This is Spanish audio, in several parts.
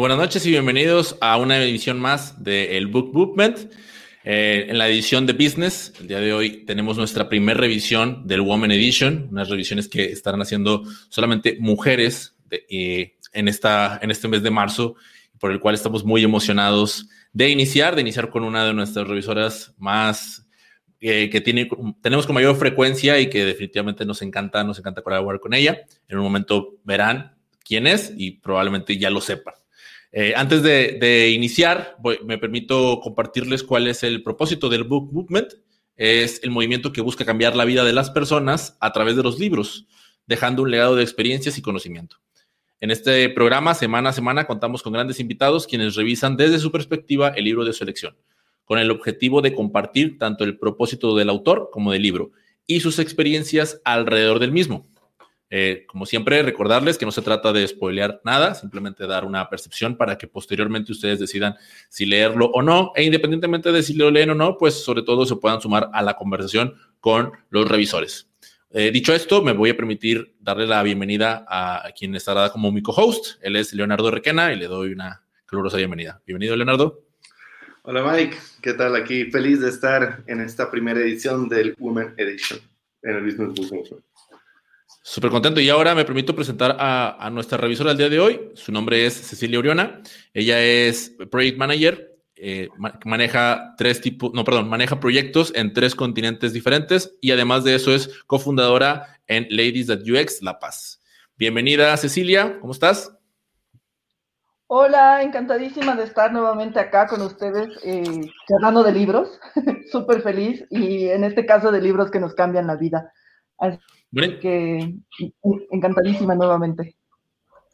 Buenas noches y bienvenidos a una edición más de El Book Movement. Eh, en la edición de Business, el día de hoy tenemos nuestra primera revisión del Woman Edition, unas revisiones que estarán haciendo solamente mujeres eh, en, esta, en este mes de marzo, por el cual estamos muy emocionados de iniciar, de iniciar con una de nuestras revisoras más eh, que tiene, tenemos con mayor frecuencia y que definitivamente nos encanta, nos encanta colaborar con ella. En un momento verán quién es y probablemente ya lo sepan. Eh, antes de, iniciar, me permito compartirles cuál es el propósito del Book Movement. Es el movimiento que busca cambiar la vida de las personas a través de los libros, dejando un legado de experiencias y conocimiento. En este programa, semana a semana, contamos con grandes invitados quienes revisan desde su perspectiva el libro de su elección, con el objetivo de compartir tanto el propósito del autor como del libro y sus experiencias alrededor del mismo. Eh, como siempre, recordarles que no se trata de spoilear nada, simplemente dar una percepción para que posteriormente ustedes decidan si leerlo o no, e independientemente de si lo leen o no, pues sobre todo se puedan sumar a la conversación con los revisores. Eh, dicho esto, me voy a permitir darle la bienvenida a, quien estará como mi co-host. Él es Leonardo Requena y le doy una calurosa bienvenida. Bienvenido, Leonardo. Hola, Mike. ¿Qué tal aquí? Feliz de estar en esta primera edición del Women Edition en el Business Book Súper contento. Y ahora me permito presentar a, nuestra revisora del día de hoy. Su nombre es Cecilia Oriona. Ella es Project Manager. Eh, maneja tres tipos, no, perdón, maneja proyectos en tres continentes diferentes y además de eso es cofundadora en Ladies That UX La Paz. Bienvenida, Cecilia. ¿Cómo estás? Hola, encantadísima de estar nuevamente acá con ustedes, eh, hablando de libros. Súper feliz y en este caso de libros que nos cambian la vida. Así que encantadísima nuevamente.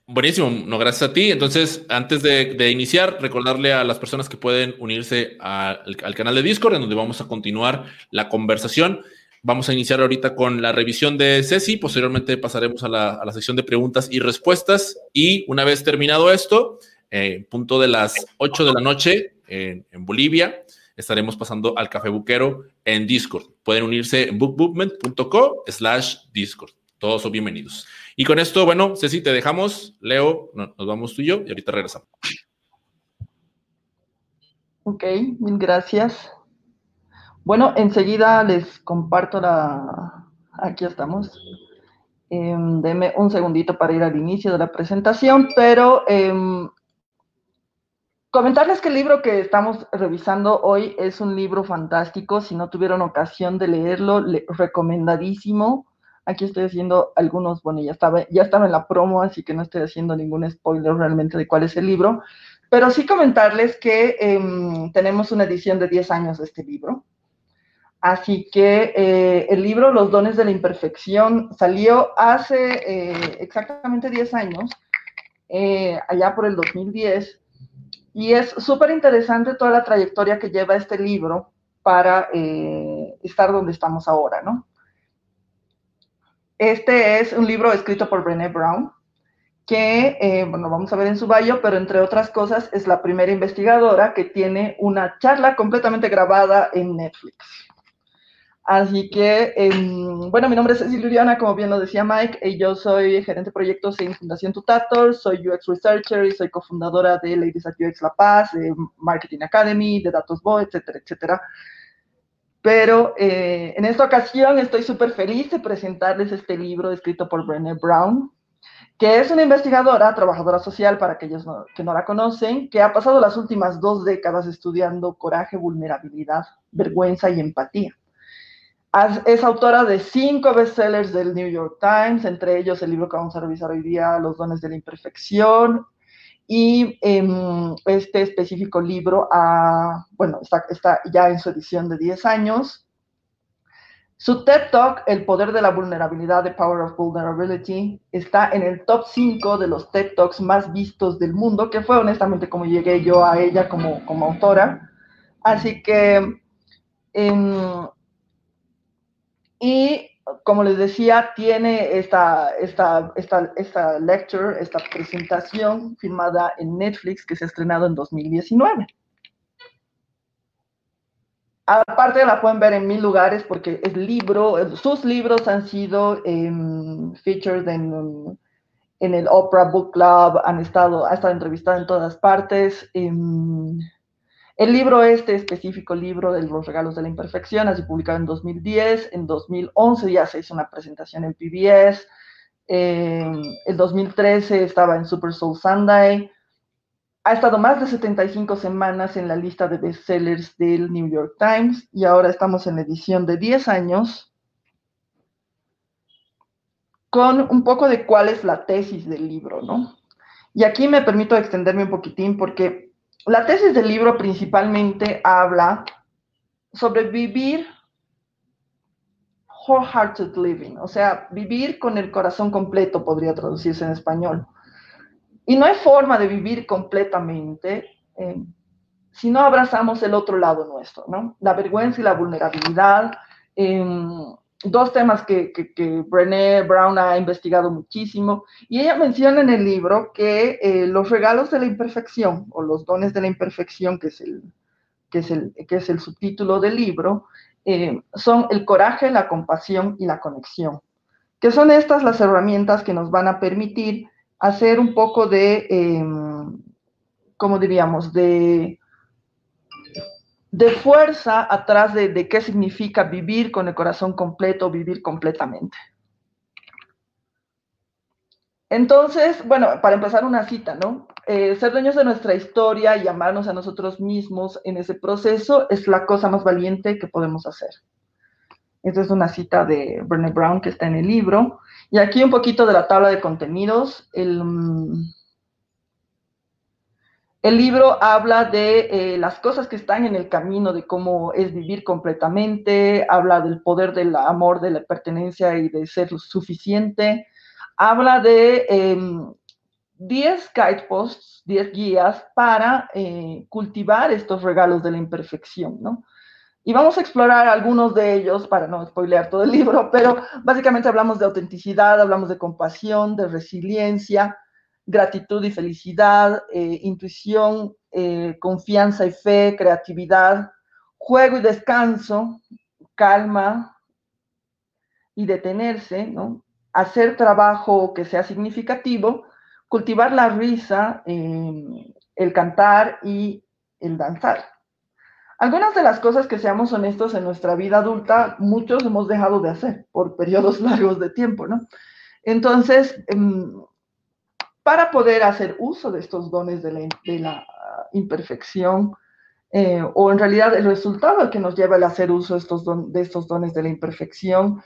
Buenísimo, no, gracias a ti. Entonces, antes de, iniciar, recordarle a las personas que pueden unirse al, canal de Discord, en donde vamos a continuar la conversación. Vamos a iniciar ahorita con la revisión de Ceci, posteriormente pasaremos a la, sección de preguntas y respuestas y una vez terminado esto, eh, punto de las 8 de la noche en Bolivia, estaremos pasando al Café Buquero en Discord. Pueden unirse en bookmovement.co slash Discord. Todos son bienvenidos. Y con esto, bueno, Ceci, te dejamos. Leo, nos vamos tú y yo y ahorita regresamos. Ok, mil gracias. Bueno, enseguida les comparto la... Aquí estamos. Eh, deme un segundito para ir al inicio de la presentación, pero em, Comentarles que el libro que estamos revisando hoy es un libro fantástico. Si no tuvieron ocasión de leerlo, recomendadísimo. Aquí estoy haciendo algunos, bueno, ya estaba, ya estaba en la promo, así que no estoy haciendo ningún spoiler realmente de cuál es el libro. Pero sí comentarles que em, tenemos una edición de 10 años de este libro. Así que eh, el libro Los dones de la imperfección salió hace eh, exactamente 10 años, eh, allá por el 2010 y es súper interesante toda la trayectoria que lleva este libro para eh, estar donde estamos ahora, ¿no? Este es un libro escrito por Brené Brown, que, eh, bueno, vamos a ver en su bio, pero entre otras cosas es la primera investigadora que tiene una charla completamente grabada en Netflix. Así que, em, bueno, mi nombre es Cecilia Uriana, como bien lo decía Mike, y yo soy gerente de proyectos en Fundación Tutator, soy UX Researcher y soy cofundadora de Ladies at UX La Paz, de Marketing Academy, de Datosbo, etcétera, etcétera. Pero eh, en esta ocasión estoy súper feliz de presentarles este libro escrito por Brené Brown, que es una investigadora, trabajadora social, para aquellos que no la conocen, que ha pasado las últimas dos décadas estudiando coraje, vulnerabilidad, vergüenza y empatía es autora de cinco bestsellers del New York Times, entre ellos el libro que vamos a revisar hoy día, Los dones de la imperfección, y em, este específico libro, bueno, está, está, ya en su edición de 10 años. Su TED Talk, El poder de la vulnerabilidad, The Power of Vulnerability, está en el top 5 de los TED Talks más vistos del mundo, que fue honestamente como llegué yo a ella como, como autora. Así que... Em, y como les decía, tiene esta, esta, esta, esta lecture, esta presentación filmada en Netflix que se ha estrenado en 2019. Aparte la pueden ver en mil lugares porque el libro, sus libros han sido em, featured en, en el Oprah Book Club, han estado, ha estado entrevistada en todas partes. Em, el libro este específico, libro de los regalos de la imperfección, sido publicado en 2010, en 2011 ya se hizo una presentación en PBS, en el 2013 estaba en Super Soul Sunday, ha estado más de 75 semanas en la lista de bestsellers del New York Times y ahora estamos en la edición de 10 años con un poco de cuál es la tesis del libro, ¿no? Y aquí me permito extenderme un poquitín porque la tesis del libro principalmente habla sobre vivir wholehearted living, o sea, vivir con el corazón completo podría traducirse en español. Y no hay forma de vivir completamente eh, si no abrazamos el otro lado nuestro, ¿no? La vergüenza y la vulnerabilidad. Eh, dos temas que, Brené Brown ha investigado muchísimo. Y ella menciona en el libro que eh, los regalos de la imperfección, o los dones de la imperfección, que es el, que es el, que es el subtítulo del libro, eh, son el coraje, la compasión y la conexión. Que son estas las herramientas que nos van a permitir hacer un poco de, eh, ¿cómo diríamos?, de de fuerza atrás de, qué significa vivir con el corazón completo, vivir completamente. Entonces, bueno, para empezar una cita, ¿no? Eh, ser dueños de nuestra historia y amarnos a nosotros mismos en ese proceso es la cosa más valiente que podemos hacer. Esta es una cita de Brené Brown que está en el libro. Y aquí un poquito de la tabla de contenidos. El, mm, el libro habla de eh, las cosas que están en el camino de cómo es vivir completamente, habla del poder del amor, de la pertenencia y de ser suficiente, habla de 10 em, guideposts, 10 guías para eh, cultivar estos regalos de la imperfección, ¿no? Y vamos a explorar algunos de ellos para no spoilear todo el libro, pero básicamente hablamos de autenticidad, hablamos de compasión, de resiliencia, gratitud y felicidad, eh, intuición, eh, confianza y fe, creatividad, juego y descanso, calma y detenerse, ¿no? hacer trabajo que sea significativo, cultivar la risa, em, el cantar y el danzar. Algunas de las cosas que seamos honestos en nuestra vida adulta, muchos hemos dejado de hacer por periodos largos de tiempo, ¿no? Entonces, em, para poder hacer uso de estos dones de la, imperfección, eh, o en realidad el resultado que nos lleva al hacer uso de estos, de dones de la imperfección.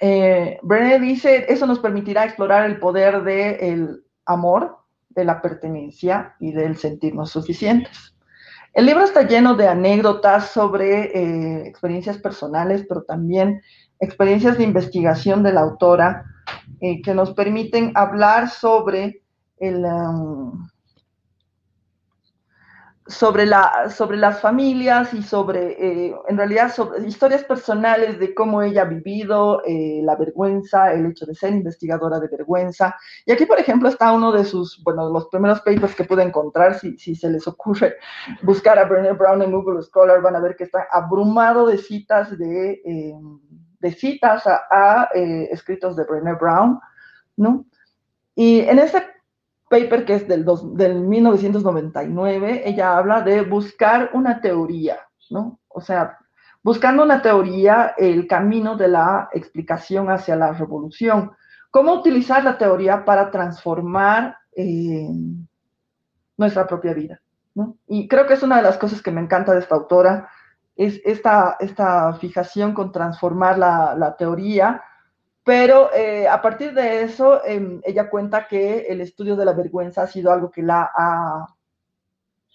Eh, Brené dice, eso nos permitirá explorar el poder del amor, de la pertenencia y del sentirnos suficientes. El libro está lleno de anécdotas sobre eh, experiencias personales, pero también experiencias de investigación de la autora eh, que nos permiten hablar sobre el, um, sobre, la, sobre las familias y sobre, eh, en realidad, sobre historias personales de cómo ella ha vivido eh, la vergüenza, el hecho de ser investigadora de vergüenza. Y aquí, por ejemplo, está uno de sus, bueno, los primeros papers que pude encontrar, si, si se les ocurre buscar a Brené Brown en Google Scholar, van a ver que está abrumado de citas de de citas a, eh, escritos de Brené Brown, ¿no? Y en ese paper que es del, del 1999, ella habla de buscar una teoría, ¿no? O sea, buscando una teoría, el camino de la explicación hacia la revolución. ¿Cómo utilizar la teoría para transformar eh, nuestra propia vida? ¿no? Y creo que es una de las cosas que me encanta de esta autora, es esta, esta fijación con transformar la, teoría, pero eh, a partir de eso, em, ella cuenta que el estudio de la vergüenza ha sido algo que la ha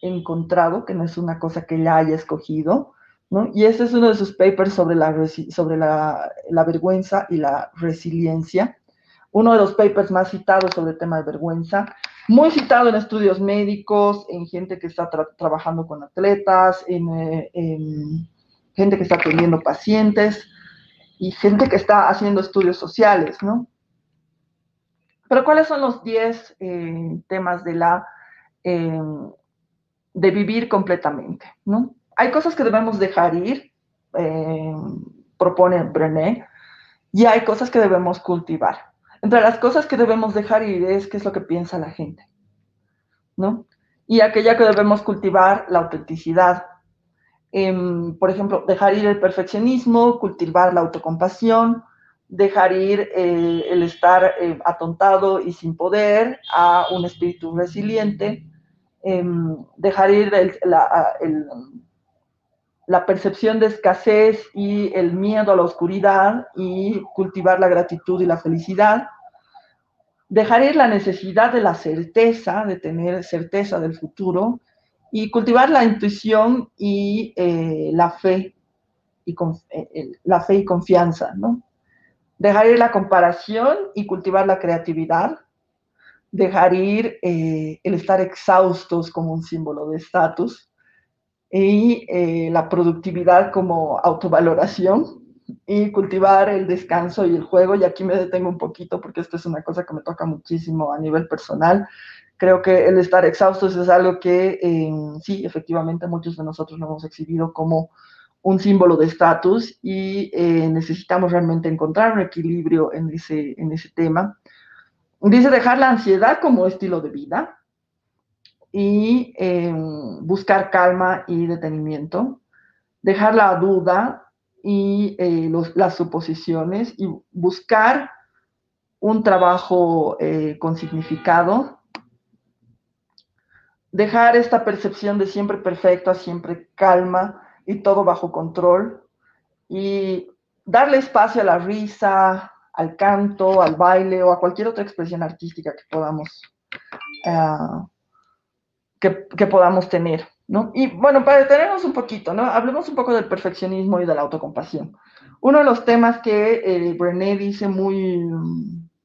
encontrado, que no es una cosa que ella haya escogido, ¿no? Y ese es uno de sus papers sobre la, sobre la, la vergüenza y la resiliencia, uno de los papers más citados sobre el tema de vergüenza muy citado en estudios médicos, en gente que está trabajando con atletas, eh, en, gente que está atendiendo pacientes y gente que está haciendo estudios sociales, ¿no? Pero ¿cuáles son los 10 eh, temas de la eh, de vivir completamente, ¿no? Hay cosas que debemos dejar ir, propone Brené, y hay cosas que debemos cultivar. Entre las cosas que debemos dejar ir es qué es lo que piensa la gente, ¿no? Y aquella que debemos cultivar, la autenticidad. Em, por ejemplo, dejar ir el perfeccionismo, cultivar la autocompasión, dejar ir eh, el estar eh, atontado y sin poder a un espíritu resiliente, em, dejar ir la, la, percepción de escasez y el miedo a la oscuridad y cultivar la gratitud y la felicidad, dejar ir la necesidad de la certeza, de tener certeza del futuro y cultivar la intuición y eh, la fe y la fe y confianza, ¿no? dejar ir la comparación y cultivar la creatividad, dejar ir eh, el estar exhaustos como un símbolo de estatus y eh, la productividad como autovaloración y cultivar el descanso y el juego. Y aquí me detengo un poquito porque esto es una cosa que me toca muchísimo a nivel personal. Creo que el estar exhaustos es algo que eh, sí, efectivamente muchos de nosotros lo hemos exhibido como un símbolo de estatus y eh, necesitamos realmente encontrar un equilibrio en ese, en ese tema. Dice dejar la ansiedad como estilo de vida y em, buscar calma y detenimiento, dejar la duda y eh, las suposiciones y buscar un trabajo eh, con significado, dejar esta percepción de siempre perfecto a siempre calma, y todo bajo control. Y darle espacio a la risa, al canto, al baile o a cualquier otra expresión artística que podamos, uh, que, podamos tener. Y bueno, para detenernos un poquito, ¿no? hablemos un poco del perfeccionismo y de la autocompasión. Uno de los temas que eh, Brené dice muy,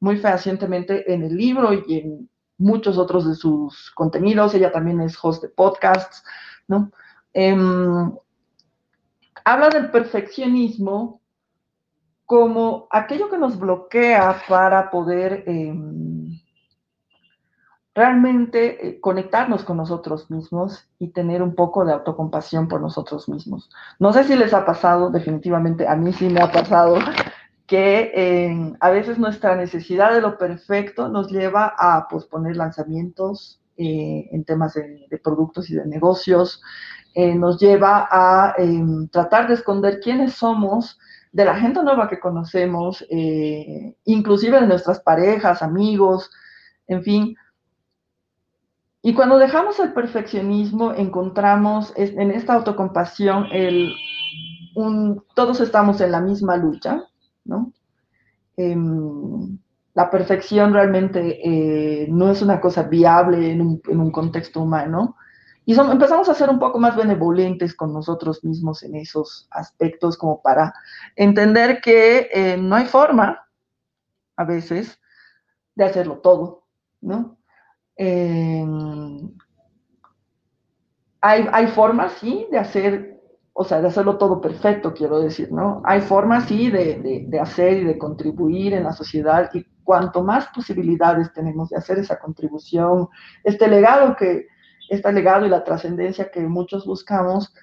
muy fehacientemente en el libro y en muchos otros de sus contenidos, ella también es host de podcasts, ¿no? Em, habla del perfeccionismo como aquello que nos bloquea para poder em, realmente eh, conectarnos con nosotros mismos y tener un poco de autocompasión por nosotros mismos. No sé si les ha pasado, definitivamente a mí sí me ha pasado, que em, a veces nuestra necesidad de lo perfecto nos lleva a posponer lanzamientos eh, en temas de, productos y de negocios, eh, nos lleva a em, tratar de esconder quiénes somos de la gente nueva que conocemos, eh, inclusive de nuestras parejas, amigos, en fin. Y cuando dejamos el perfeccionismo, encontramos en esta autocompasión el, todos estamos en la misma lucha, ¿no? Em, la perfección realmente eh, no es una cosa viable en un, en un contexto humano. Y empezamos a ser un poco más benevolentes con nosotros mismos en esos aspectos, como para entender que eh, no hay forma, a veces, de hacerlo todo, ¿no? Em, hay, hay formas, sí, de hacer, o sea, de hacerlo todo perfecto, quiero decir, ¿no? Hay formas, sí, de, de hacer y de contribuir en la sociedad y cuanto más posibilidades tenemos de hacer esa contribución, este legado que este legado y la trascendencia que muchos buscamos,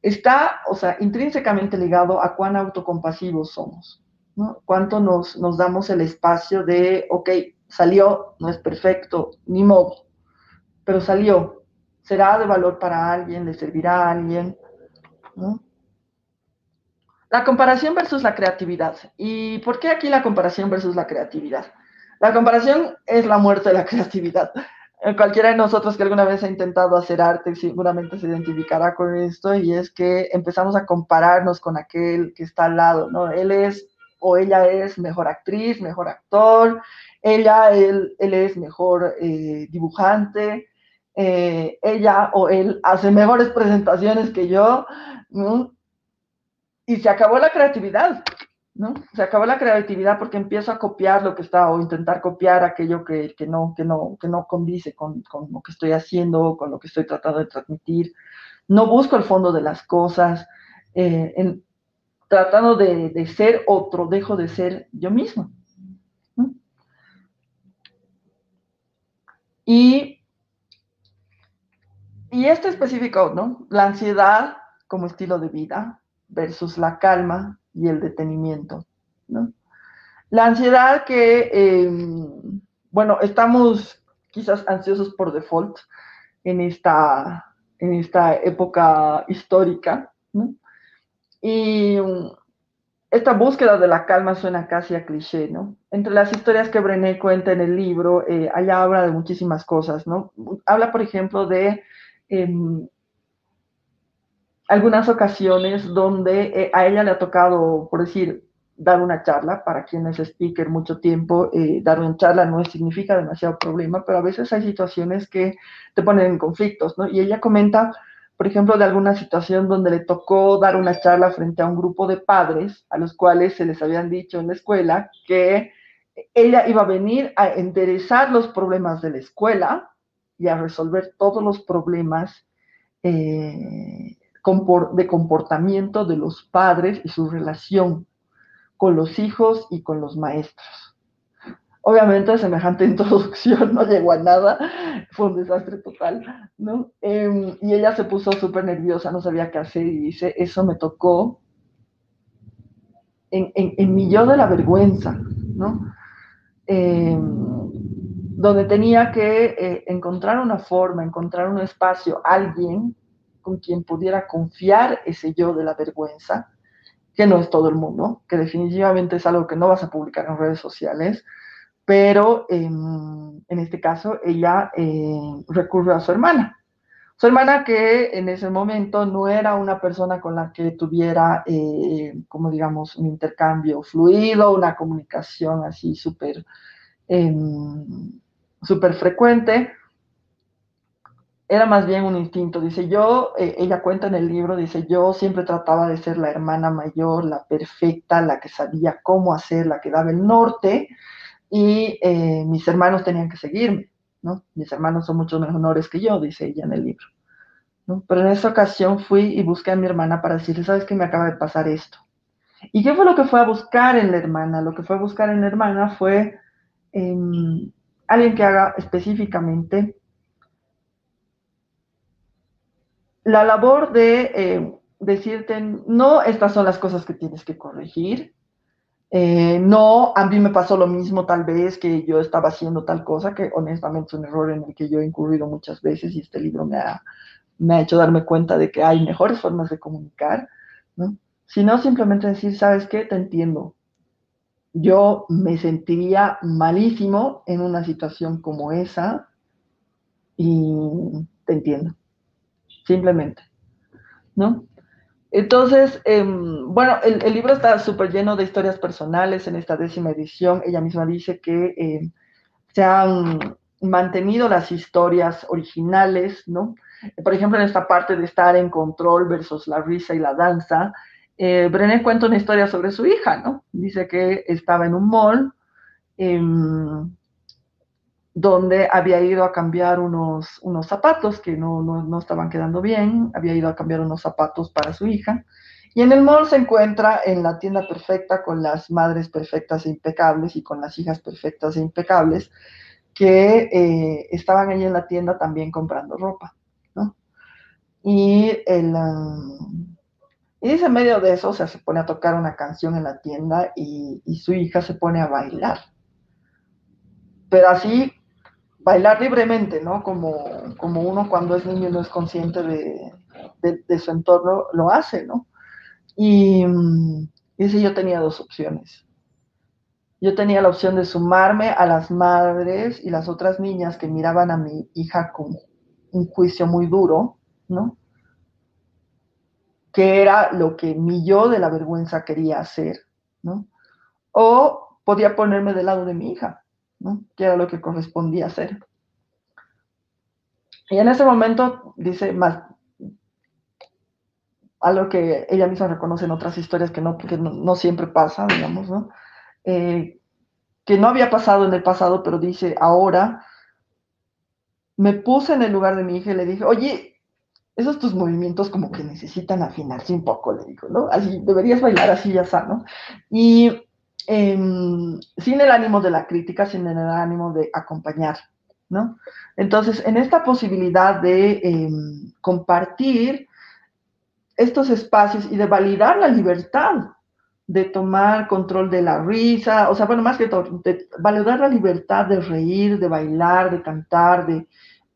está, o sea, intrínsecamente ligado a cuán autocompasivos somos, ¿no? Cuánto nos, nos damos el espacio de, ok, salió, no es perfecto, ni modo, pero salió, será de valor para alguien, le servirá a alguien. La comparación versus la creatividad. ¿Y por qué aquí la comparación versus la creatividad? La comparación es la muerte de la creatividad. Eh, cualquiera de nosotros que alguna vez ha intentado hacer arte seguramente se identificará con esto y es que empezamos a compararnos con aquel que está al lado, ¿no? Él es o ella es mejor actriz, mejor actor, ella, él, él es mejor eh, dibujante, eh, ella o él hace mejores presentaciones que yo. Y se acabó la creatividad. ¿no? Se acabó la creatividad porque empiezo a copiar lo que está o intentar copiar aquello que, no, que, no, que no condice con, lo que estoy haciendo, con lo que estoy tratando de transmitir. No busco el fondo de las cosas. Eh, tratando de, ser otro, dejo de ser yo mismo. Y, y este específico, ¿no? La ansiedad como estilo de vida versus la calma y el detenimiento. ¿no? La ansiedad que, em, bueno, estamos quizás ansiosos por default en esta, en esta época histórica, ¿no? Y esta búsqueda de la calma suena casi a cliché, ¿no? Entre las historias que Brené cuenta en el libro, eh, allá habla de muchísimas cosas, ¿no? Habla, por ejemplo, de em, algunas ocasiones donde eh, a ella le ha tocado, por decir, dar una charla, para quien es speaker mucho tiempo, eh, dar una charla no significa demasiado problema, pero a veces hay situaciones que te ponen en conflictos, ¿no? Y ella comenta por ejemplo, de alguna situación donde le tocó dar una charla frente a un grupo de padres a los cuales se les habían dicho en la escuela que ella iba a venir a enderezar los problemas de la escuela y a resolver todos los problemas eh, de comportamiento de los padres y su relación con los hijos y con los maestros. Obviamente, semejante introducción no llegó a nada, fue un desastre total, ¿no? Em, y ella se puso súper nerviosa, no sabía qué hacer y dice, eso me tocó en, en, mi yo de la vergüenza, ¿no? Em, donde tenía que eh, encontrar una forma, encontrar un espacio, alguien con quien pudiera confiar ese yo de la vergüenza, que no es todo el mundo, que definitivamente es algo que no vas a publicar en redes sociales, pero en este caso ella eh, recurrió a su hermana. Su hermana que en ese momento no era una persona con la que tuviera, eh, como digamos, un intercambio fluido, una comunicación así súper em, súper frecuente, era más bien un instinto. Dice, yo, eh, ella cuenta en el libro, dice, yo siempre trataba de ser la hermana mayor, la perfecta, la que sabía cómo hacer, la que daba el norte, y eh, mis hermanos tenían que seguirme, ¿no? Mis hermanos son mucho menores que yo, dice ella en el libro, ¿no? Pero en esa ocasión fui y busqué a mi hermana para decirle, ¿sabes qué me acaba de pasar esto? ¿Y qué fue lo que fue a buscar en la hermana? Lo que fue a buscar en la hermana fue em, alguien que haga específicamente la labor de eh, decirte, no, estas son las cosas que tienes que corregir, eh, no, a mí me pasó lo mismo tal vez que yo estaba haciendo tal cosa, que honestamente es un error en el que yo he incurrido muchas veces y este libro me ha, hecho darme cuenta de que hay mejores formas de comunicar, ¿no? Sino simplemente decir, ¿sabes qué? Te entiendo. Yo me sentiría malísimo en una situación como esa y te entiendo. Simplemente, ¿no? Entonces, em, bueno, el, libro está súper lleno de historias personales en esta décima edición. Ella misma dice que em, se han mantenido las historias originales, ¿no? Por ejemplo, en esta parte de estar en control versus la risa y la danza, eh, Brené cuenta una historia sobre su hija, ¿no? Dice que estaba en un mall, em, donde había ido a cambiar unos, unos zapatos que no, no, no, estaban quedando bien, había ido a cambiar unos zapatos para su hija. Y en el mall se encuentra en la tienda perfecta con las madres perfectas e impecables y con las hijas perfectas e impecables que eh, estaban ahí en la tienda también comprando ropa. ¿no? Y, el, um, y dice, en medio de eso, o sea, se pone a tocar una canción en la tienda y, y su hija se pone a bailar. Pero así bailar libremente, ¿no? Como, como uno cuando es niño no es consciente de, de, su entorno, lo hace, ¿no? Y, dice, yo tenía dos opciones. Yo tenía la opción de sumarme a las madres y las otras niñas que miraban a mi hija con un juicio muy duro, ¿no? Que era lo que mi yo de la vergüenza quería hacer, ¿no? O podía ponerme del lado de mi hija, que era lo que correspondía hacer. Y en ese momento dice más algo que ella misma reconoce en otras historias que no, no, siempre pasa, digamos, ¿no? Eh, que no había pasado en el pasado, pero dice, ahora me puse en el lugar de mi hija y le dije, oye, esos tus movimientos como que necesitan afinarse un poco, le digo, ¿no? Así, deberías bailar así ya está, ¿no? Y Em, sin el ánimo de la crítica, sin el ánimo de acompañar, ¿no? Entonces, en esta posibilidad de em, compartir estos espacios y de validar la libertad, de tomar control de la risa, o sea, bueno, más que todo, de valorar la libertad de reír, de bailar, de cantar, de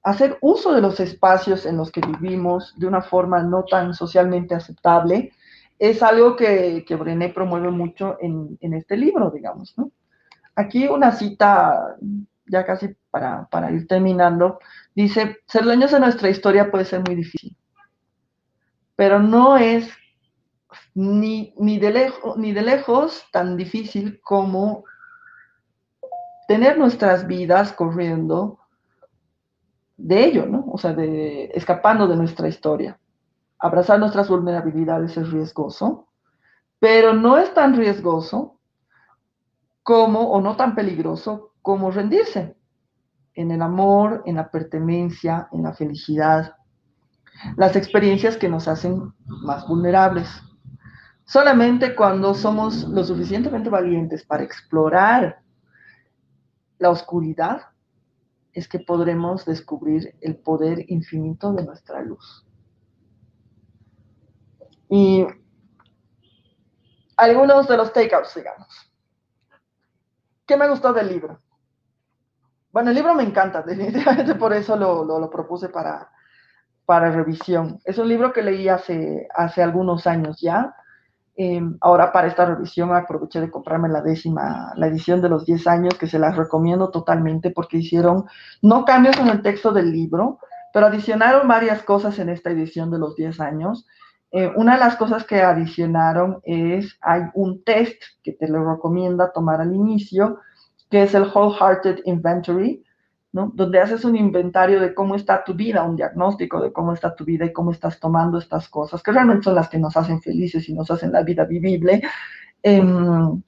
hacer uso de los espacios en los que vivimos de una forma no tan socialmente aceptable, es algo que, que Brené promueve mucho en, en, este libro, digamos, ¿no? Aquí una cita, ya casi para, para ir terminando, dice, ser dueños de nuestra historia puede ser muy difícil, pero no es ni, ni, de lejos, ni de lejos tan difícil como tener nuestras vidas corriendo de ello, ¿no? O sea, de, escapando de nuestra historia. Abrazar nuestras vulnerabilidades es riesgoso, pero no es tan riesgoso como, o no tan peligroso como rendirse en el amor, en la pertenencia, en la felicidad, las experiencias que nos hacen más vulnerables. Solamente cuando somos lo suficientemente valientes para explorar la oscuridad es que podremos descubrir el poder infinito de nuestra luz. Y algunos de los takeouts, digamos. ¿Qué me gustó del libro? Bueno, el libro me encanta, definitivamente por eso lo, lo, lo propuse para, para revisión. Es un libro que leí hace, hace algunos años ya Em, ahora para esta revisión aproveché de comprarme la décima, la edición de los 10 años, que se las recomiendo totalmente porque hicieron no cambios en el texto del libro, pero adicionaron varias cosas en esta edición de los 10 años. Eh, una de las cosas que adicionaron es, hay un test que te lo recomienda tomar al inicio, que es el Wholehearted Inventory, donde haces un inventario de cómo está tu vida, un diagnóstico de cómo está tu vida y cómo estás tomando estas cosas, que realmente son las que nos hacen felices y nos hacen la vida vivible. Em,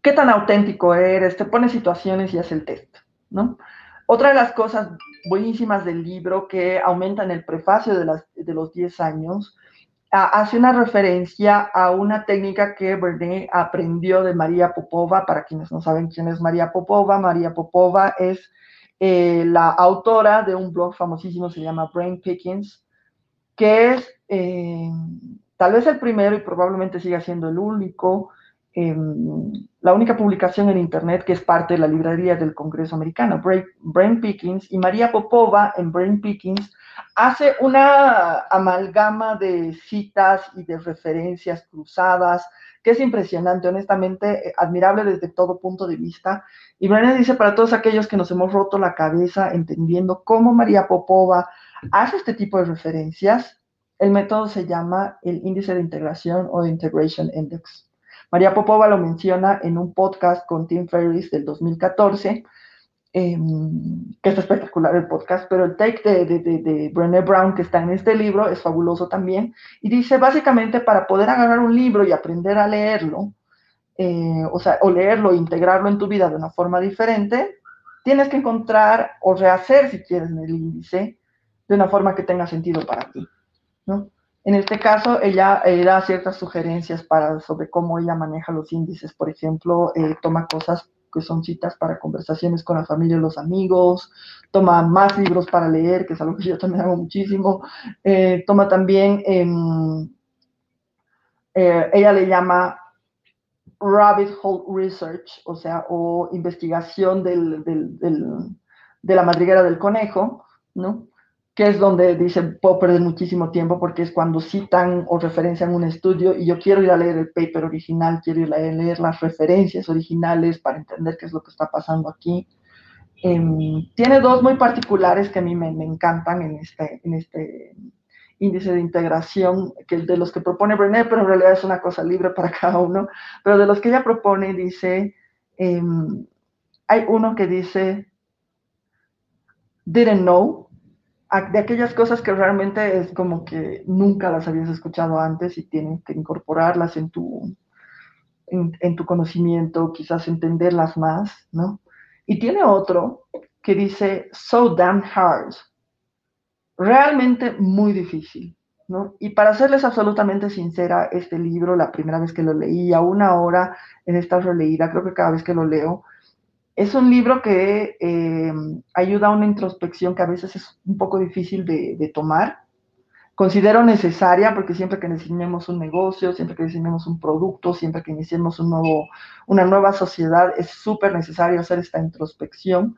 ¿Qué tan auténtico eres? Te pones situaciones y haces el test, ¿no? Otra de las cosas buenísimas del libro que aumenta en el prefacio de, las, de los 10 años hace una referencia a una técnica que Bernet aprendió de María Popova. Para quienes no saben quién es María Popova, María Popova es eh, la autora de un blog famosísimo, se llama Brain Pickings, que es eh, tal vez el primero y probablemente siga siendo el único, la única publicación en Internet que es parte de la librería del Congreso americano, Brain, Pickings, y María Popova en Brain Pickings hace una amalgama de citas y de referencias cruzadas, que es impresionante, honestamente, admirable desde todo punto de vista. Y Brené dice para todos aquellos que nos hemos roto la cabeza entendiendo cómo María Popova hace este tipo de referencias, el método se llama el índice de integración o Integration Index. María Popova lo menciona en un podcast con Tim Ferriss del 2014 Em, que es espectacular el podcast, pero el take de, de, de, Brené Brown que está en este libro es fabuloso también, y dice básicamente para poder agarrar un libro y aprender a leerlo, eh, o sea, o leerlo e integrarlo en tu vida de una forma diferente, tienes que encontrar o rehacer, si quieres, el índice de una forma que tenga sentido para ti, ¿no? En este caso, ella da ciertas sugerencias sobre cómo ella maneja los índices. Por ejemplo, eh, toma cosas que son citas para conversaciones con la familia y los amigos, toma más libros para leer, que es algo que yo también hago muchísimo, eh, toma también, em, eh, ella le llama rabbit hole research, o sea, o investigación de la madriguera del conejo, ¿no? Que es donde dice, puedo perder muchísimo tiempo porque es cuando citan o referencian un estudio y yo quiero ir a leer el paper original, quiero ir a leer las referencias originales para entender qué es lo que está pasando aquí. Em, tiene dos muy particulares que a mí me, me, encantan en este, en este índice de integración, que de los que propone Brené, pero en realidad es una cosa libre para cada uno, pero de los que ella propone dice, um, hay uno que dice, didn't know, de aquellas cosas que realmente es como que nunca las habías escuchado antes y tienes que incorporarlas en tu, en, tu conocimiento, quizás entenderlas más, ¿no? Y tiene otro que dice, so damn hard, realmente muy difícil, ¿no? Y para serles absolutamente sincera, este libro, la primera vez que lo leí, aún ahora en esta releída, creo que cada vez que lo leo, es un libro que eh, ayuda a una introspección que a veces es un poco difícil de, tomar, considero necesaria porque siempre que diseñemos un negocio, siempre que diseñemos un producto, siempre que iniciemos un nuevo, una nueva sociedad, es súper necesario hacer esta introspección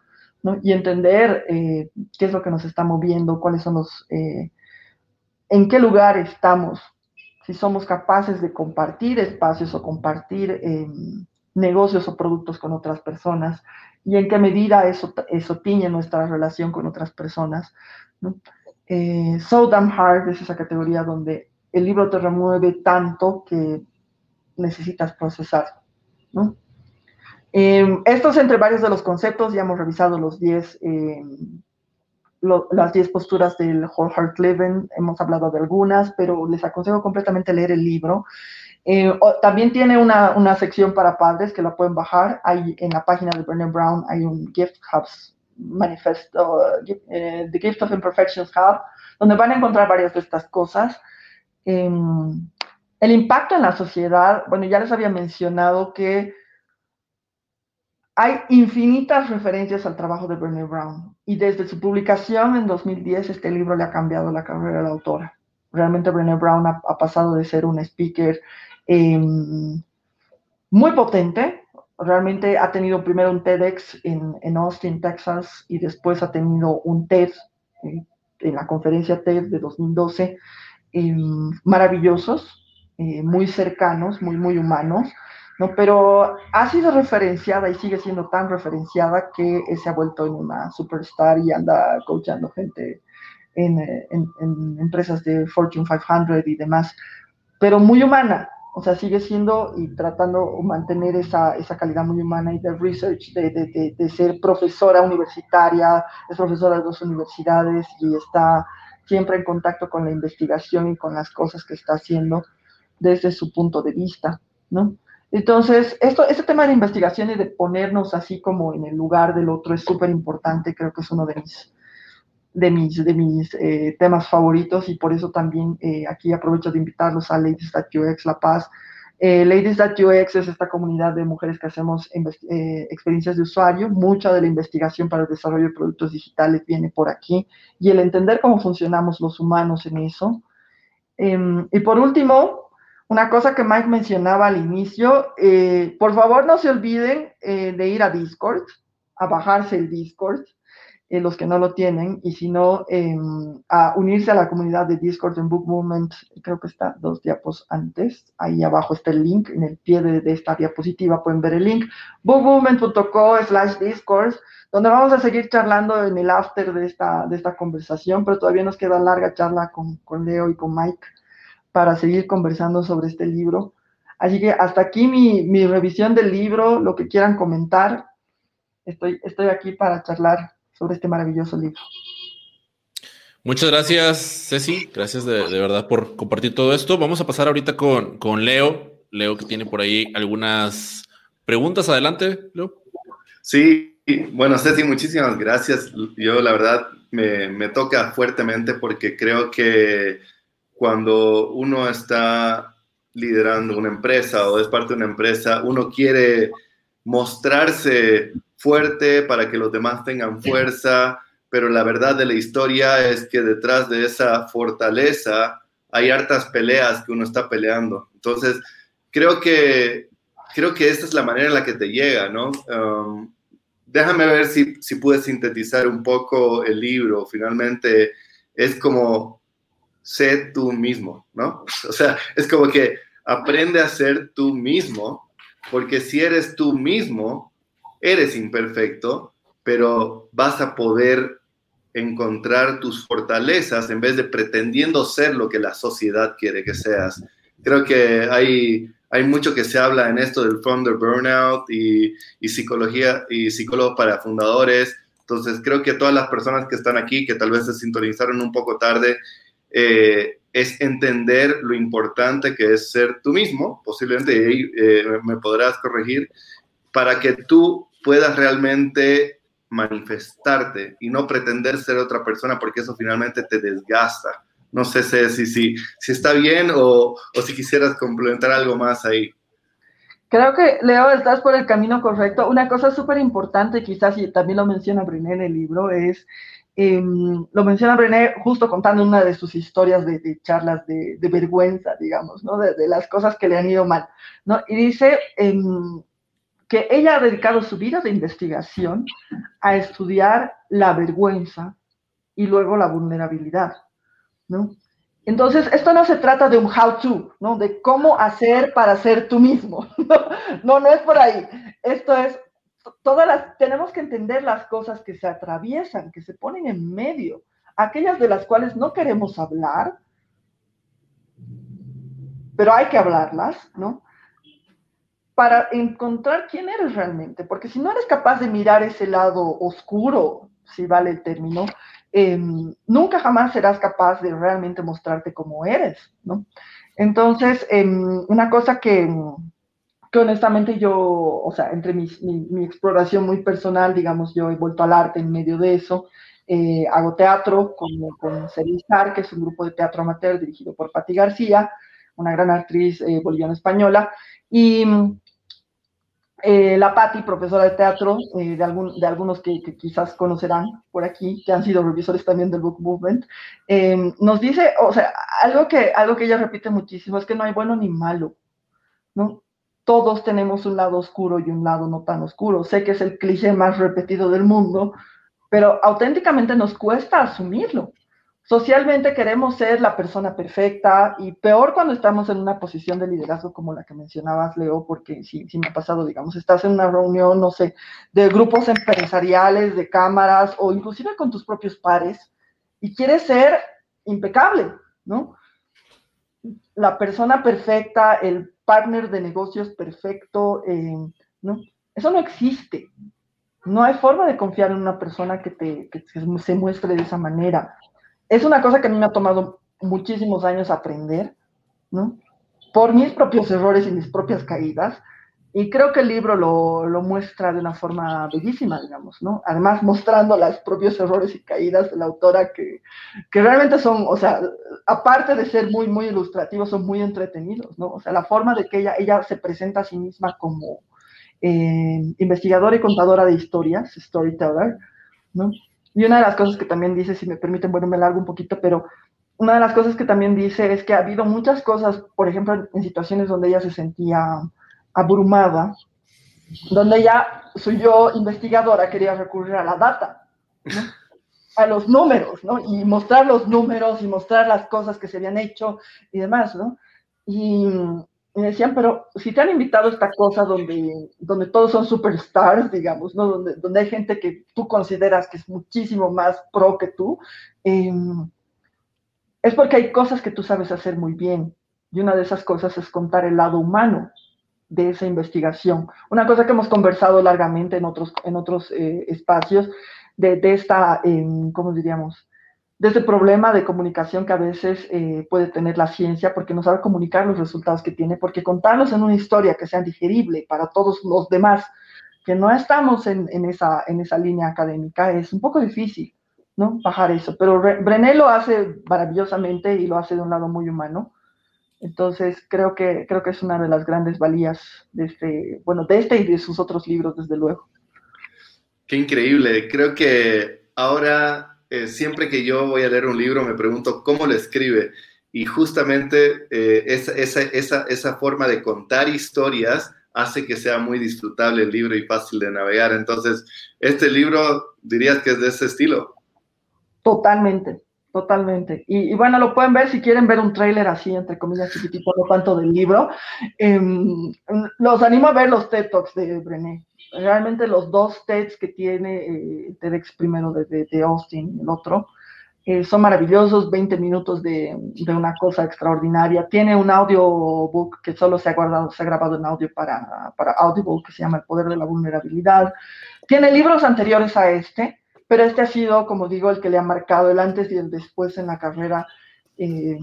y entender eh, qué es lo que nos está moviendo, cuáles son los, eh, en qué lugar estamos, si somos capaces de compartir espacios o compartir em, negocios o productos con otras personas y en qué medida eso, eso tiñe nuestra relación con otras personas. Eh, so Damn Hard es esa categoría donde el libro te remueve tanto que necesitas procesar. ¿no? Eh, estos entre varios de los conceptos, ya hemos revisado los 10, eh, las 10 posturas del Whole Heart Living, hemos hablado de algunas, pero les aconsejo completamente leer el libro. Eh, también tiene una, una, sección para padres que la pueden bajar. Hay, en la página de Brené Brown hay un Gift Hubs manifesto, eh, The Gift of Imperfections Hub, donde van a encontrar varias de estas cosas. Em, el impacto en la sociedad, bueno, ya les había mencionado que hay infinitas referencias al trabajo de Brené Brown y desde su publicación en 2010 este libro le ha cambiado la carrera de la autora. Realmente Brené Brown ha, pasado de ser un speaker em, muy potente realmente ha tenido primero un TEDx en, Austin, Texas, y después ha tenido un TED eh, en la conferencia TED de 2012, em, maravillosos, eh, muy cercanos, muy, muy humanos, ¿no? Pero ha sido referenciada y sigue siendo tan referenciada que se ha vuelto en una superstar y anda coachando gente en, en empresas de Fortune 500 y demás, pero muy humana, o sea, sigue siendo y tratando de mantener esa, esa calidad muy humana y de research, de, de, de, ser profesora universitaria, es profesora de dos universidades y está siempre en contacto con la investigación y con las cosas que está haciendo desde su punto de vista, ¿no? Entonces, esto, este tema de investigación y de ponernos así como en el lugar del otro es súper importante, creo que es uno de mis, de mis, de mis eh, temas favoritos y por eso también eh, aquí aprovecho de invitarlos a Ladies.ux La Paz. Eh, Ladies.ux es esta comunidad de mujeres que hacemos eh, experiencias de usuario. Mucha de la investigación para el desarrollo de productos digitales viene por aquí y el entender cómo funcionamos los humanos en eso. Em, y por último, una cosa que Mike mencionaba al inicio, por favor no se olviden de ir a Discord, a bajarse el Discord. Eh, los que no lo tienen, y si no, em, a unirse a la comunidad de Discord en Book Movement, creo que está dos diapos antes, ahí abajo está el link, en el pie de, esta diapositiva pueden ver el link, bookmovement.co slash Discord, donde vamos a seguir charlando en el after de esta, de esta conversación, pero todavía nos queda larga charla con, con Leo y con Mike para seguir conversando sobre este libro. Así que hasta aquí mi, mi revisión del libro, lo que quieran comentar, estoy, estoy aquí para charlar sobre este maravilloso libro. Muchas gracias, Ceci. Gracias de, verdad por compartir todo esto. Vamos a pasar ahorita con, con, Leo. Leo, que tiene por ahí algunas preguntas. Adelante, Leo. Sí, bueno, Ceci, muchísimas gracias. Yo, la verdad, me, me toca fuertemente porque creo que cuando uno está liderando una empresa o es parte de una empresa, uno quiere mostrarse fuerte para que los demás tengan fuerza, pero la verdad de la historia es que detrás de esa fortaleza hay hartas peleas que uno está peleando. Entonces, creo que, creo que esta es la manera en la que te llega, ¿no? Um, déjame ver si, si puedes sintetizar un poco el libro. Finalmente, es como sé tú mismo, ¿no? O sea, es como que aprende a ser tú mismo, porque si eres tú mismo, eres imperfecto, pero vas a poder encontrar tus fortalezas en vez de pretendiendo ser lo que la sociedad quiere que seas. Creo que hay, hay mucho que se habla en esto del founder burnout y, psicología y psicólogos para fundadores. Entonces creo que todas las personas que están aquí, que tal vez se sintonizaron un poco tarde, eh, es entender lo importante que es ser tú mismo, posiblemente eh, me podrás corregir, para que tú puedas realmente manifestarte y no pretender ser otra persona porque eso finalmente te desgasta. No sé si, si, si está bien o, o si quisieras complementar algo más ahí. Creo que, Leo, estás por el camino correcto. Una cosa súper importante, quizás y también lo menciona Brené en el libro, es Em, lo menciona Brené justo contando una de sus historias de, charlas de, vergüenza, digamos, ¿no? De, las cosas que le han ido mal, ¿no? Y dice em, que ella ha dedicado su vida de investigación a estudiar la vergüenza y luego la vulnerabilidad, ¿no? Entonces, esto no se trata de un how-to, ¿no? De cómo hacer para ser tú mismo. No, no, es por ahí. Esto es, todas las, tenemos que entender las cosas que se atraviesan, que se ponen en medio, aquellas de las cuales no queremos hablar, pero hay que hablarlas, ¿no? Para encontrar quién eres realmente, porque si no eres capaz de mirar ese lado oscuro, si vale el término, Em, nunca jamás serás capaz de realmente mostrarte como eres, ¿no? Entonces, em, una cosa que, que, honestamente yo, o sea, entre mi, mi, exploración muy personal, digamos, yo he vuelto al arte en medio de eso, eh, hago teatro con, con Ceristar, que es un grupo de teatro amateur dirigido por Patti García, una gran actriz eh, boliviana española, y eh, la Patti, profesora de teatro, eh, de, algún, de, algunos que, quizás conocerán por aquí, que han sido revisores también del Book Movement, eh, nos dice, o sea, algo que, algo que ella repite muchísimo es que no hay bueno ni malo, ¿no? Todos tenemos un lado oscuro y un lado no tan oscuro. Sé que es el cliché más repetido del mundo, pero auténticamente nos cuesta asumirlo. Socialmente queremos ser la persona perfecta y peor cuando estamos en una posición de liderazgo como la que mencionabas, Leo, porque sí, me ha pasado, digamos, estás en una reunión, no sé, de grupos empresariales, de cámaras o inclusive con tus propios pares y quieres ser impecable, ¿no? La persona perfecta, el partner de negocios perfecto, eh, ¿no? Eso no existe. No hay forma de confiar en una persona que, te, que se muestre de esa manera es una cosa que a mí me ha tomado muchísimos años aprender, ¿no? Por mis propios errores y mis propias caídas. Y creo que el libro lo, muestra de una forma bellísima, digamos, ¿no? Además, mostrando los propios errores y caídas de la autora que, realmente son, o sea, aparte de ser muy, muy ilustrativos, son muy entretenidos, ¿no? O sea, la forma de que ella, ella se presenta a sí misma como eh, investigadora y contadora de historias, storyteller, ¿no? Y una de las cosas que también dice, si me permiten, bueno, me largo un poquito, pero una de las cosas que también dice es que ha habido muchas cosas, por ejemplo, en situaciones donde ella se sentía abrumada, donde ella, soy yo investigadora, quería recurrir a la data, a los números, ¿no? Y mostrar los números y mostrar las cosas que se habían hecho y demás, ¿no? Y, me decían, pero si te han invitado a esta cosa donde, donde todos son superstars, digamos, ¿no? Donde, donde hay gente que tú consideras que es muchísimo más pro que tú, em, es porque hay cosas que tú sabes hacer muy bien. Y una de esas cosas es contar el lado humano de esa investigación. Una cosa que hemos conversado largamente en otros, en otros eh, espacios de, de esta, em, ¿cómo diríamos? De ese problema de comunicación que a veces eh, puede tener la ciencia porque no sabe comunicar los resultados que tiene, porque contarlos en una historia que sea digerible para todos los demás, que no estamos en, esa, en esa línea académica, es un poco difícil, ¿no? Bajar eso. Pero Brené lo hace maravillosamente y lo hace de un lado muy humano. Entonces, creo que, creo que es una de las grandes valías de este, bueno, de este y de sus otros libros, desde luego. Qué increíble. Creo que ahora eh, siempre que yo voy a leer un libro me pregunto cómo lo escribe. Y justamente eh, esa, esa, esa, esa, forma de contar historias hace que sea muy disfrutable el libro y fácil de navegar. Entonces, este libro dirías que es de ese estilo. Totalmente, totalmente. Y, bueno, lo pueden ver si quieren ver un tráiler así, entre comillas, chiquitito, no tanto del libro. Em, los animo a ver los TED Talks de Brené realmente los dos TEDs que tiene eh, TEDx primero de, Austin, el otro, eh, son maravillosos, 20 minutos de, de, una cosa extraordinaria. Tiene un audiobook que solo se ha guardado, se ha grabado en audio para, para Audible, que se llama El Poder de la Vulnerabilidad. Tiene libros anteriores a este, pero este ha sido, como digo, el que le ha marcado el antes y el después en la carrera, eh,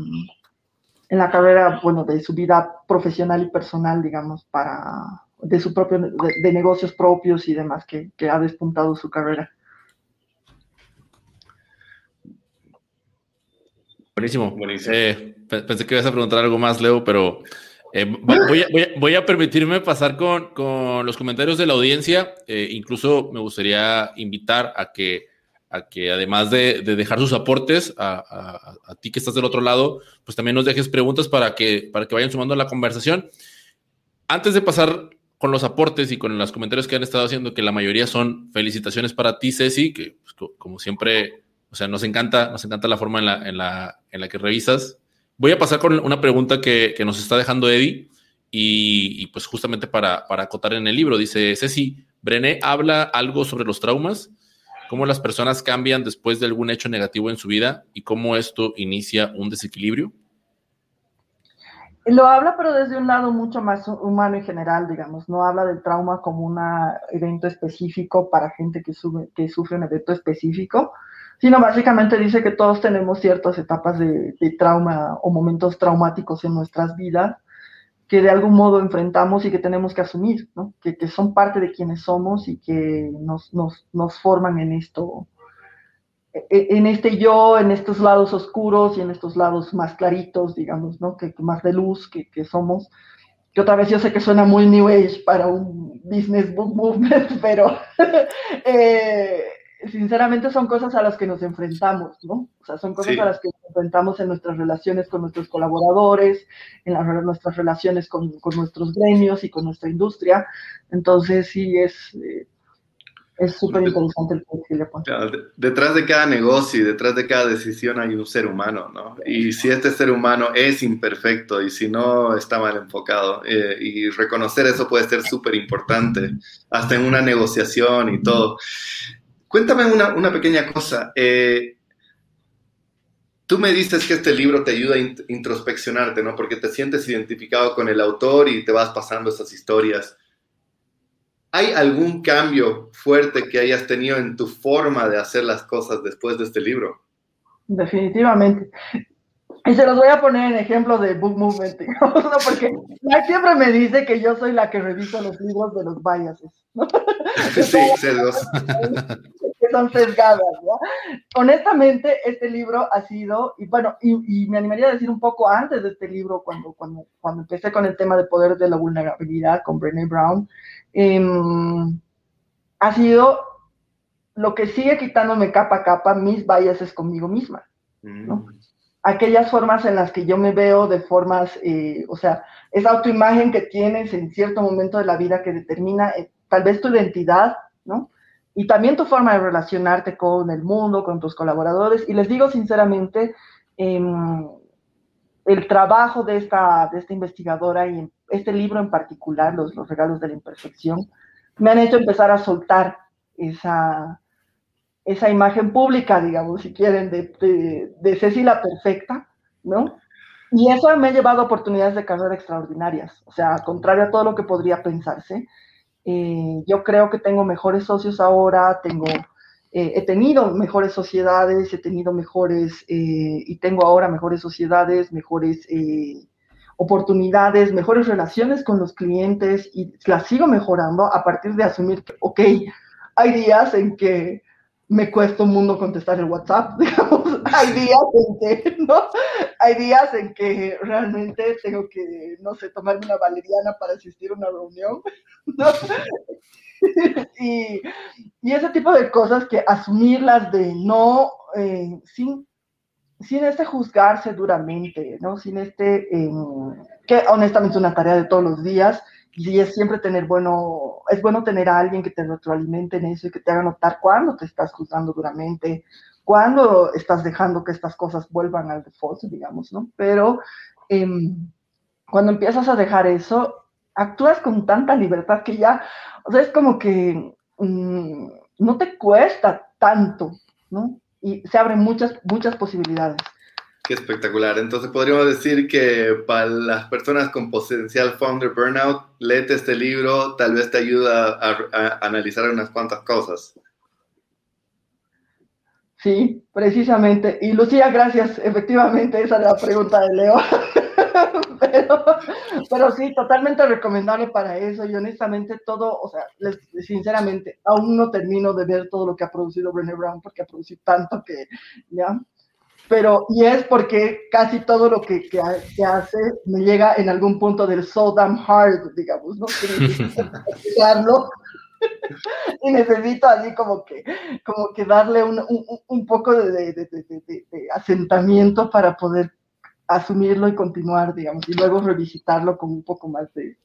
en la carrera, bueno, de su vida profesional y personal, digamos, para, de su propio, de, negocios propios y demás que, ha despuntado su carrera. Buenísimo. Eh, pensé que ibas a preguntar algo más, Leo, pero eh, voy, a, permitirme pasar con, los comentarios de la audiencia. Eh, incluso me gustaría invitar a que a que además de, dejar sus aportes a, ti que estás del otro lado, pues también nos dejes preguntas para que, para que vayan sumando a la conversación. Antes de pasar con los aportes y con los comentarios que han estado haciendo, que la mayoría son felicitaciones para ti, Ceci, que pues, como siempre, o sea, nos encanta, nos encanta la forma en la, en la, en la que revisas. Voy a pasar con una pregunta que, que nos está dejando Eddie y, pues justamente para, para acotar en el libro, dice Ceci, Brené habla algo sobre los traumas cómo las personas cambian después de algún hecho negativo en su vida y cómo esto inicia un desequilibrio? Lo habla, pero desde un lado mucho más humano y general, digamos. No habla del trauma como un evento específico para gente que, que sufre un evento específico, sino básicamente dice que todos tenemos ciertas etapas de trauma o momentos traumáticos en nuestras vidas que de algún modo enfrentamos y que tenemos que asumir, que, son parte de quienes somos y que nos, forman en esto, en este yo, en estos lados oscuros y en estos lados más claritos, digamos, ¿no? que, más de luz que, que, somos. Que otra vez yo sé que suena muy New Age para un business book movement, pero eh, sinceramente son cosas a las que nos enfrentamos, ¿no? O sea, son cosas a las que nos enfrentamos en nuestras relaciones con nuestros colaboradores, en nuestras relaciones con, nuestros gremios y con nuestra industria. Entonces, sí, es... Eh, es súper interesante el perfil Detrás de cada negocio y detrás de cada decisión hay un ser humano, ¿no? Y si este ser humano es imperfecto y si no está mal enfocado, eh, y reconocer eso puede ser súper importante, hasta en una negociación y todo. Cuéntame una, pequeña cosa. Eh, tú me dices que este libro te ayuda a introspeccionarte, ¿no? Porque te sientes identificado con el autor y te vas pasando esas historias. ¿Hay algún cambio fuerte que hayas tenido en tu forma de hacer las cosas después de este libro? Definitivamente. Y se los voy a poner en ejemplo de Book Movement, porque siempre me dice que yo soy la que revisa los libros de los biases. Sí, que son sesgadas, ¿no? Honestamente, este libro ha sido, y bueno, y, me animaría a decir un poco antes de este libro, cuando, cuando, cuando empecé con el tema de poder de la vulnerabilidad con Brené Brown, em, ha sido lo que sigue quitándome capa a capa mis biases conmigo misma, ¿no? Mm aquellas formas en las que yo me veo de formas, eh, o sea, esa autoimagen que tienes en cierto momento de la vida que determina eh, tal vez tu identidad, ¿no? Y también tu forma de relacionarte con el mundo, con tus colaboradores. Y les digo sinceramente, em, el trabajo de esta, de esta investigadora y este libro en particular, los, los regalos de la imperfección, me han hecho empezar a soltar esa, esa imagen pública, digamos, si quieren, de, de, de Ceci perfecta, ¿no? Y eso me ha llevado oportunidades de carrera extraordinarias, o sea, contrario a todo lo que podría pensarse. Eh, yo creo que tengo mejores socios ahora, tengo, eh, he tenido mejores sociedades, he tenido mejores, eh, y tengo ahora mejores sociedades, mejores oportunidades, mejores relaciones con los clientes y las sigo mejorando a partir de asumir que, ok, hay días en que me cuesta un mundo contestar el WhatsApp, digamos. Hay días en que, ¿no? Hay días en que realmente tengo que, no sé, tomarme una valeriana para asistir a una reunión, ¿no? y, y, ese tipo de cosas que asumirlas de no, eh, sin, sin este juzgarse duramente, ¿no? Sin este, eh, que honestamente es una tarea de todos los días, y es siempre tener bueno, es bueno tener a alguien que te retroalimente en eso y que te haga notar cuándo te estás juzgando duramente, cuándo estás dejando que estas cosas vuelvan al default, digamos, ¿no? Pero em, cuando empiezas a dejar eso, actúas con tanta libertad que ya, o sea, es como que mm, no te cuesta tanto, ¿no? Y se abren muchas, muchas posibilidades. Qué espectacular. Entonces podríamos decir que para las personas con potencial founder burnout, léete este libro, tal vez te ayuda a, analizar unas cuantas cosas. Sí, precisamente. Y Lucía, gracias. Efectivamente, esa es la pregunta de Leo. pero, sí, totalmente recomendable para eso. Y honestamente, todo, o sea, sinceramente, aún no termino de ver todo lo que ha producido Brené Brown porque ha producido tanto que, ¿ya? pero y es porque casi todo lo que, que, hace me llega en algún punto del so damn hard, digamos, ¿no? y necesito así como que, como que darle un, un, poco de, de, de, asentamiento para poder asumirlo y continuar, digamos, y luego revisitarlo con un poco más de...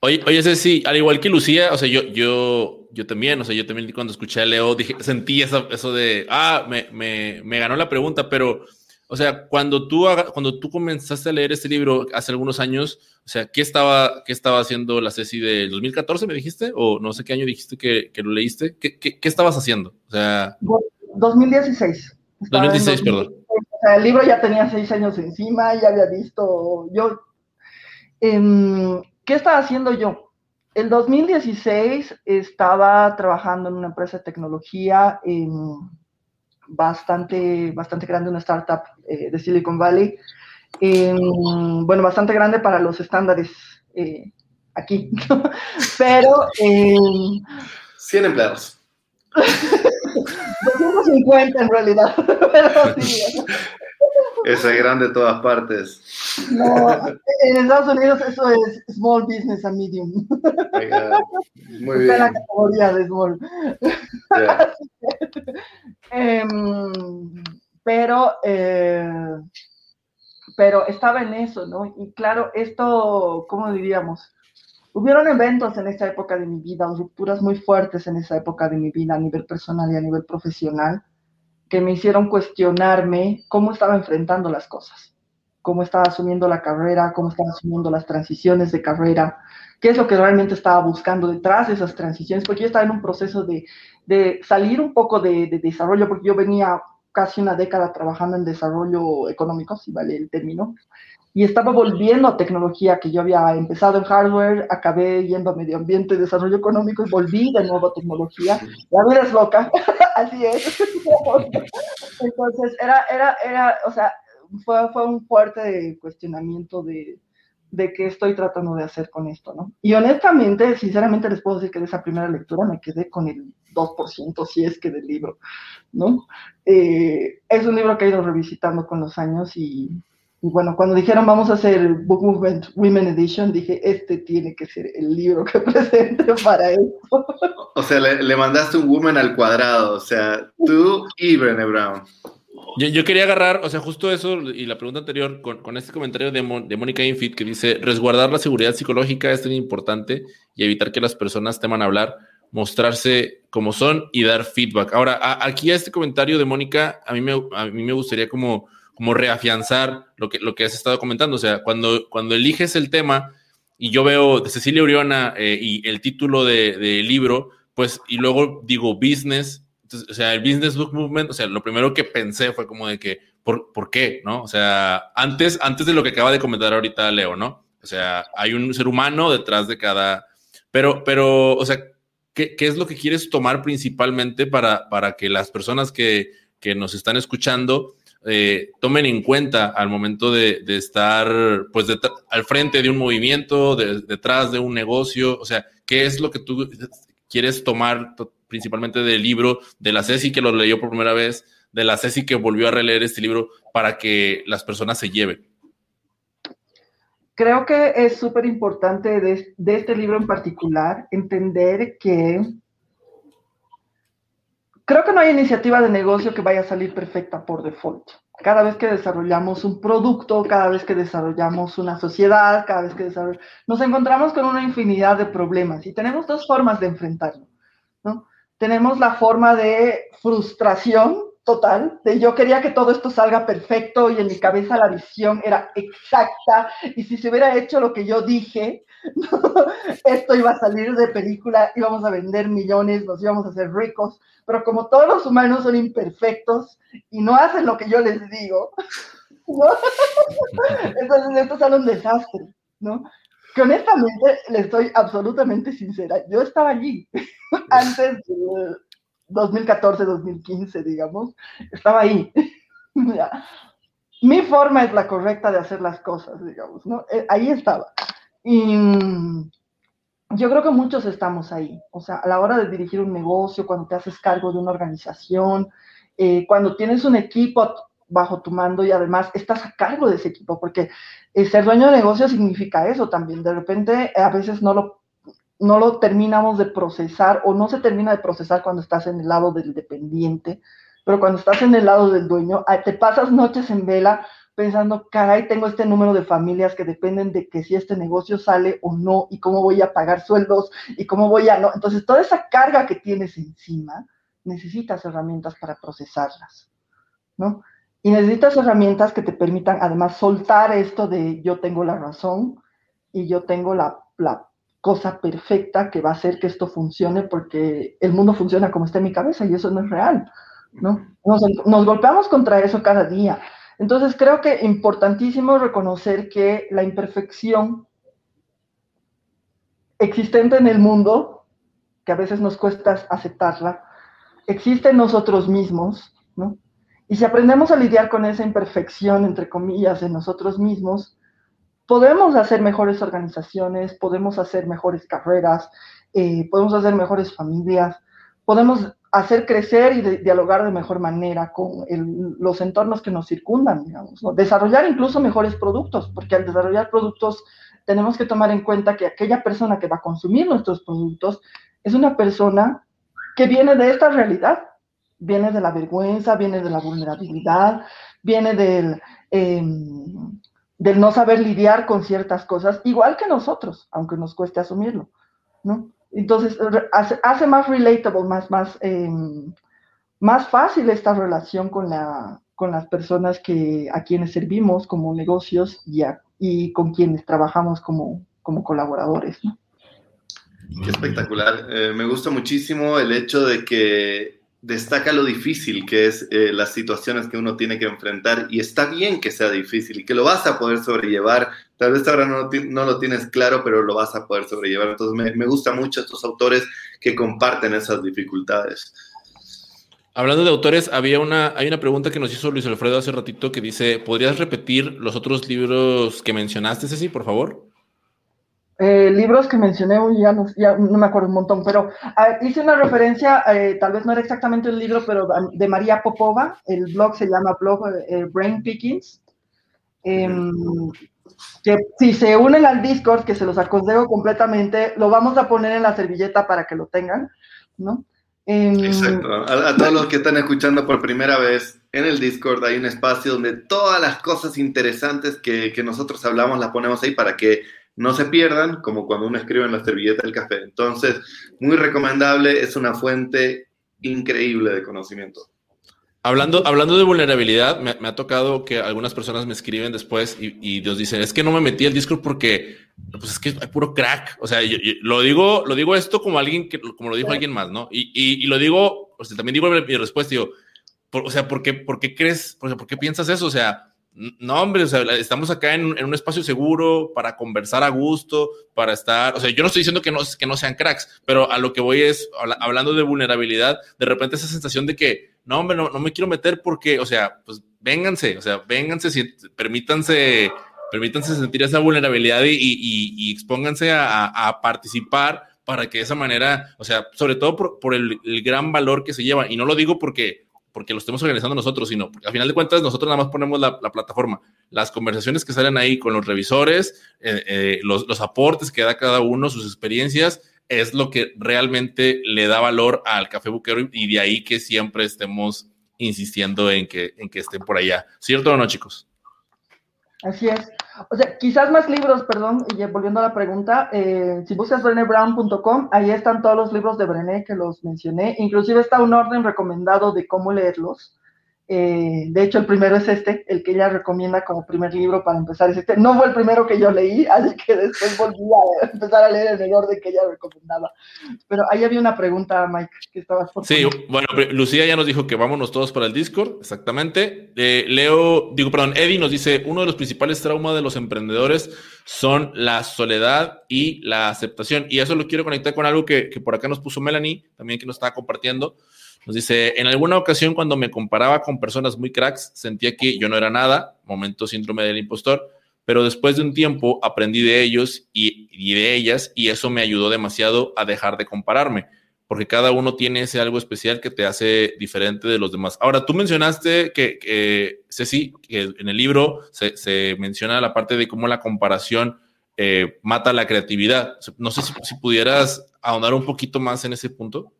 Oye, oye, sí, al igual que Lucía, o sea, yo, yo, yo también, o sea, yo también cuando escuché a Leo, dije, sentí eso, eso de, ah, me, me, me ganó la pregunta, pero, o sea, cuando tú, cuando tú comenzaste a leer este libro hace algunos años, o sea, ¿qué estaba, qué estaba haciendo la Ceci del 2014, me dijiste? O no sé qué año dijiste que, que lo leíste. ¿Qué, ¿Qué, qué, estabas haciendo? O sea... 2016. 2016, perdón. O sea, el libro ya tenía seis años encima, ya había visto, yo... ¿Qué estaba haciendo yo? El 2016 estaba trabajando en una empresa de tecnología bastante, bastante grande, una startup eh, de Silicon Valley. bueno, bastante grande para los estándares eh, aquí, pero... 100 empleados. 250 en realidad, pero sí, ese grande de todas partes. No, en Estados Unidos eso es small business and medium. muy bien. la categoría de small. Em, pero, eh, pero estaba en eso, ¿no? Y claro, esto, ¿cómo diríamos? Hubieron eventos en esa época de mi vida, rupturas muy fuertes en esa época de mi vida a nivel personal y a nivel profesional que me hicieron cuestionarme cómo estaba enfrentando las cosas, cómo estaba asumiendo la carrera, cómo estaba asumiendo las transiciones de carrera, qué es lo que realmente estaba buscando detrás de esas transiciones, porque yo estaba en un proceso de, salir un poco de, de, desarrollo, porque yo venía casi una década trabajando en desarrollo económico, si vale el término, y estaba volviendo a tecnología que yo había empezado en hardware, acabé yendo a medio ambiente, desarrollo económico y volví de nuevo a tecnología. La vida es loca, así es. Entonces, era, era, era, o sea, fue, fue un fuerte cuestionamiento de, de qué estoy tratando de hacer con esto, ¿no? Y honestamente, sinceramente les puedo decir que de esa primera lectura me quedé con el 2%, si es que del libro, ¿no? Eh, es un libro que he ido revisitando con los años y y bueno, cuando dijeron vamos a hacer Book Movement Women Edition, dije, este tiene que ser el libro que presente para eso. O sea, le, mandaste un Woman al cuadrado, o sea, tú y Brené Brown. Yo, quería agarrar, o sea, justo eso y la pregunta anterior con, con este comentario de, de Mónica Infit que dice, resguardar la seguridad psicológica es tan importante y evitar que las personas teman hablar, mostrarse como son y dar feedback. Ahora, aquí a este comentario de Mónica, a mí me, a mí me gustaría como como reafianzar lo que, lo que has estado comentando. O sea, cuando, cuando eliges el tema y yo veo de Cecilia Uriona eh, y el título del de libro, pues, y luego digo business, o sea, el business book movement, o sea, lo primero que pensé fue como de que, ¿por, ¿por qué? ¿No? O sea, antes, antes de lo que acaba de comentar ahorita Leo, ¿no? O sea, hay un ser humano detrás de cada, pero, pero, o sea, ¿qué, qué es lo que quieres tomar principalmente para, para que las personas que, que nos están escuchando eh, tomen en cuenta al momento de, estar pues al frente de un movimiento, detrás de un negocio, o sea, qué es lo que tú quieres tomar principalmente del libro de la Ceci que lo leyó por primera vez, de la Ceci que volvió a releer este libro para que las personas se lleven. Creo que es súper importante de, de este libro en particular entender que Creo que no hay iniciativa de negocio que vaya a salir perfecta por default. Cada vez que desarrollamos un producto, cada vez que desarrollamos una sociedad, cada vez que desarrollamos, nos encontramos con una infinidad de problemas y tenemos dos formas de enfrentarlo. ¿no? Tenemos la forma de frustración total, de yo quería que todo esto salga perfecto y en mi cabeza la visión era exacta y si se hubiera hecho lo que yo dije, esto iba a salir de película, íbamos a vender millones, nos íbamos a hacer ricos, pero como todos los humanos son imperfectos y no hacen lo que yo les digo, entonces esto sale un desastre, ¿no? Que honestamente le estoy absolutamente sincera, yo estaba allí antes de 2014, 2015, digamos, estaba ahí. Mi forma es la correcta de hacer las cosas, digamos, ¿no? Eh, ahí estaba. Y mm, yo creo que muchos estamos ahí. O sea, a la hora de dirigir un negocio, cuando te haces cargo de una organización, eh, cuando tienes un equipo bajo tu mando y además estás a cargo de ese equipo, porque eh, ser dueño de negocio significa eso también. De repente, a veces no lo, no lo terminamos de procesar o no se termina de procesar cuando estás en el lado del dependiente, pero cuando estás en el lado del dueño, ah, te pasas noches en vela pensando, caray, tengo este número de familias que dependen de que si este negocio sale o no, y cómo voy a pagar sueldos, y cómo voy a no. Entonces, toda esa carga que tienes encima, necesitas herramientas para procesarlas, ¿no? Y necesitas herramientas que te permitan además soltar esto de yo tengo la razón y yo tengo la, la cosa perfecta que va a hacer que esto funcione porque el mundo funciona como está en mi cabeza y eso no es real, ¿no? Nos, nos golpeamos contra eso cada día. Entonces creo que importantísimo reconocer que la imperfección existente en el mundo, que a veces nos cuesta aceptarla, existe en nosotros mismos, ¿no? Y si aprendemos a lidiar con esa imperfección, entre comillas, en nosotros mismos, podemos hacer mejores organizaciones, podemos hacer mejores carreras, eh, podemos hacer mejores familias, podemos hacer crecer y dialogar de mejor manera con los entornos que nos circundan, digamos, desarrollar incluso mejores productos, porque al desarrollar productos tenemos que tomar en cuenta que aquella persona que va a consumir nuestros productos es una persona que viene de esta realidad, viene de la vergüenza, viene de la vulnerabilidad, viene del, em, del no saber lidiar con ciertas cosas, igual que nosotros, aunque nos cueste asumirlo, ¿no? Entonces, hace, más relatable, más, más, em, más fácil esta relación con, la, con las personas que, a quienes servimos como negocios y, y con quienes trabajamos como, como colaboradores, ¿no? Qué espectacular. Eh, me gusta muchísimo el hecho de que destaca lo difícil que es eh, las situaciones que uno tiene que enfrentar y está bien que sea difícil y que lo vas a poder sobrellevar. Tal vez ahora no, lo tienes claro, pero lo vas a poder sobrellevar. Entonces me, me gusta mucho estos autores que comparten esas dificultades. Hablando de autores, había una, hay una pregunta que nos hizo Luis Alfredo hace ratito que dice, ¿podrías repetir los otros libros que mencionaste, Ceci, por favor? Eh, libros que mencioné, ya no, ya no me acuerdo un montón, pero ah, hice una referencia, eh, tal vez no era exactamente el libro, pero de María Popova, el blog se llama blog eh, Brain Pickings, em, que si se unen al Discord, que se los aconsejo completamente, lo vamos a poner en la servilleta para que lo tengan, ¿no? Em, Exacto. A, todos los que están escuchando por primera vez, en el Discord hay un espacio donde todas las cosas interesantes que, que nosotros hablamos las ponemos ahí para que no se pierdan, como cuando uno escribe en la servilleta del café. Entonces, muy recomendable, es una fuente increíble de conocimiento. Hablando, hablando de vulnerabilidad, me, ha tocado que algunas personas me escriben después y, y Dios dice, es que no me metí al Discord porque pues es que hay puro crack. O sea, lo digo, lo digo esto como alguien que, como lo dijo alguien más, ¿no? Y, y, lo digo, o sea, también digo mi respuesta, digo, o sea, ¿por qué, por qué crees, o sea, por qué piensas eso? O sea, no, hombre, o sea, estamos acá en, un espacio seguro para conversar a gusto, para estar, o sea, yo no estoy diciendo que no, que no sean cracks, pero a lo que voy es, hablando de vulnerabilidad, de repente esa sensación de que, no, hombre, no, me quiero meter porque, o sea, pues vénganse, o sea, vénganse, si, permítanse, permítanse sentir esa vulnerabilidad y, y, expónganse a, participar para que de esa manera, o sea, sobre todo por, el, el gran valor que se lleva, y no lo digo porque porque lo estemos organizando nosotros, sino porque al final de cuentas nosotros nada más ponemos la, plataforma. Las conversaciones que salen ahí con los revisores, eh, eh, los, aportes que da cada uno, sus experiencias, es lo que realmente le da valor al café buquero y de ahí que siempre estemos insistiendo en que, en que estén por allá. ¿Cierto o no, chicos? Así es. O sea, quizás más libros, perdón, y volviendo a la pregunta, eh, si buscas brenebrown.com, ahí están todos los libros de Brené que los mencioné, inclusive está un orden recomendado de cómo leerlos. Eh, de hecho, el primero es este, el que ella recomienda como primer libro para empezar es este. No fue el primero que yo leí, así que después volví a empezar a leer en el orden que ella recomendaba. Pero ahí había una pregunta, Mike, que estabas por Sí, bueno, Lucía ya nos dijo que vámonos todos para el Discord, exactamente. Eh, Leo, digo, perdón, Eddie nos dice, uno de los principales traumas de los emprendedores son la soledad y la aceptación. Y eso lo quiero conectar con algo que, que por acá nos puso Melanie, también que nos estaba compartiendo. Nos dice, en alguna ocasión cuando me comparaba con personas muy cracks, sentía que yo no era nada, momento síndrome del impostor, pero después de un tiempo aprendí de ellos y, de ellas y eso me ayudó demasiado a dejar de compararme, porque cada uno tiene ese algo especial que te hace diferente de los demás. Ahora, tú mencionaste que, que Ceci, que en el libro se, menciona la parte de cómo la comparación eh, mata la creatividad. No sé si, pudieras ahondar un poquito más en ese punto.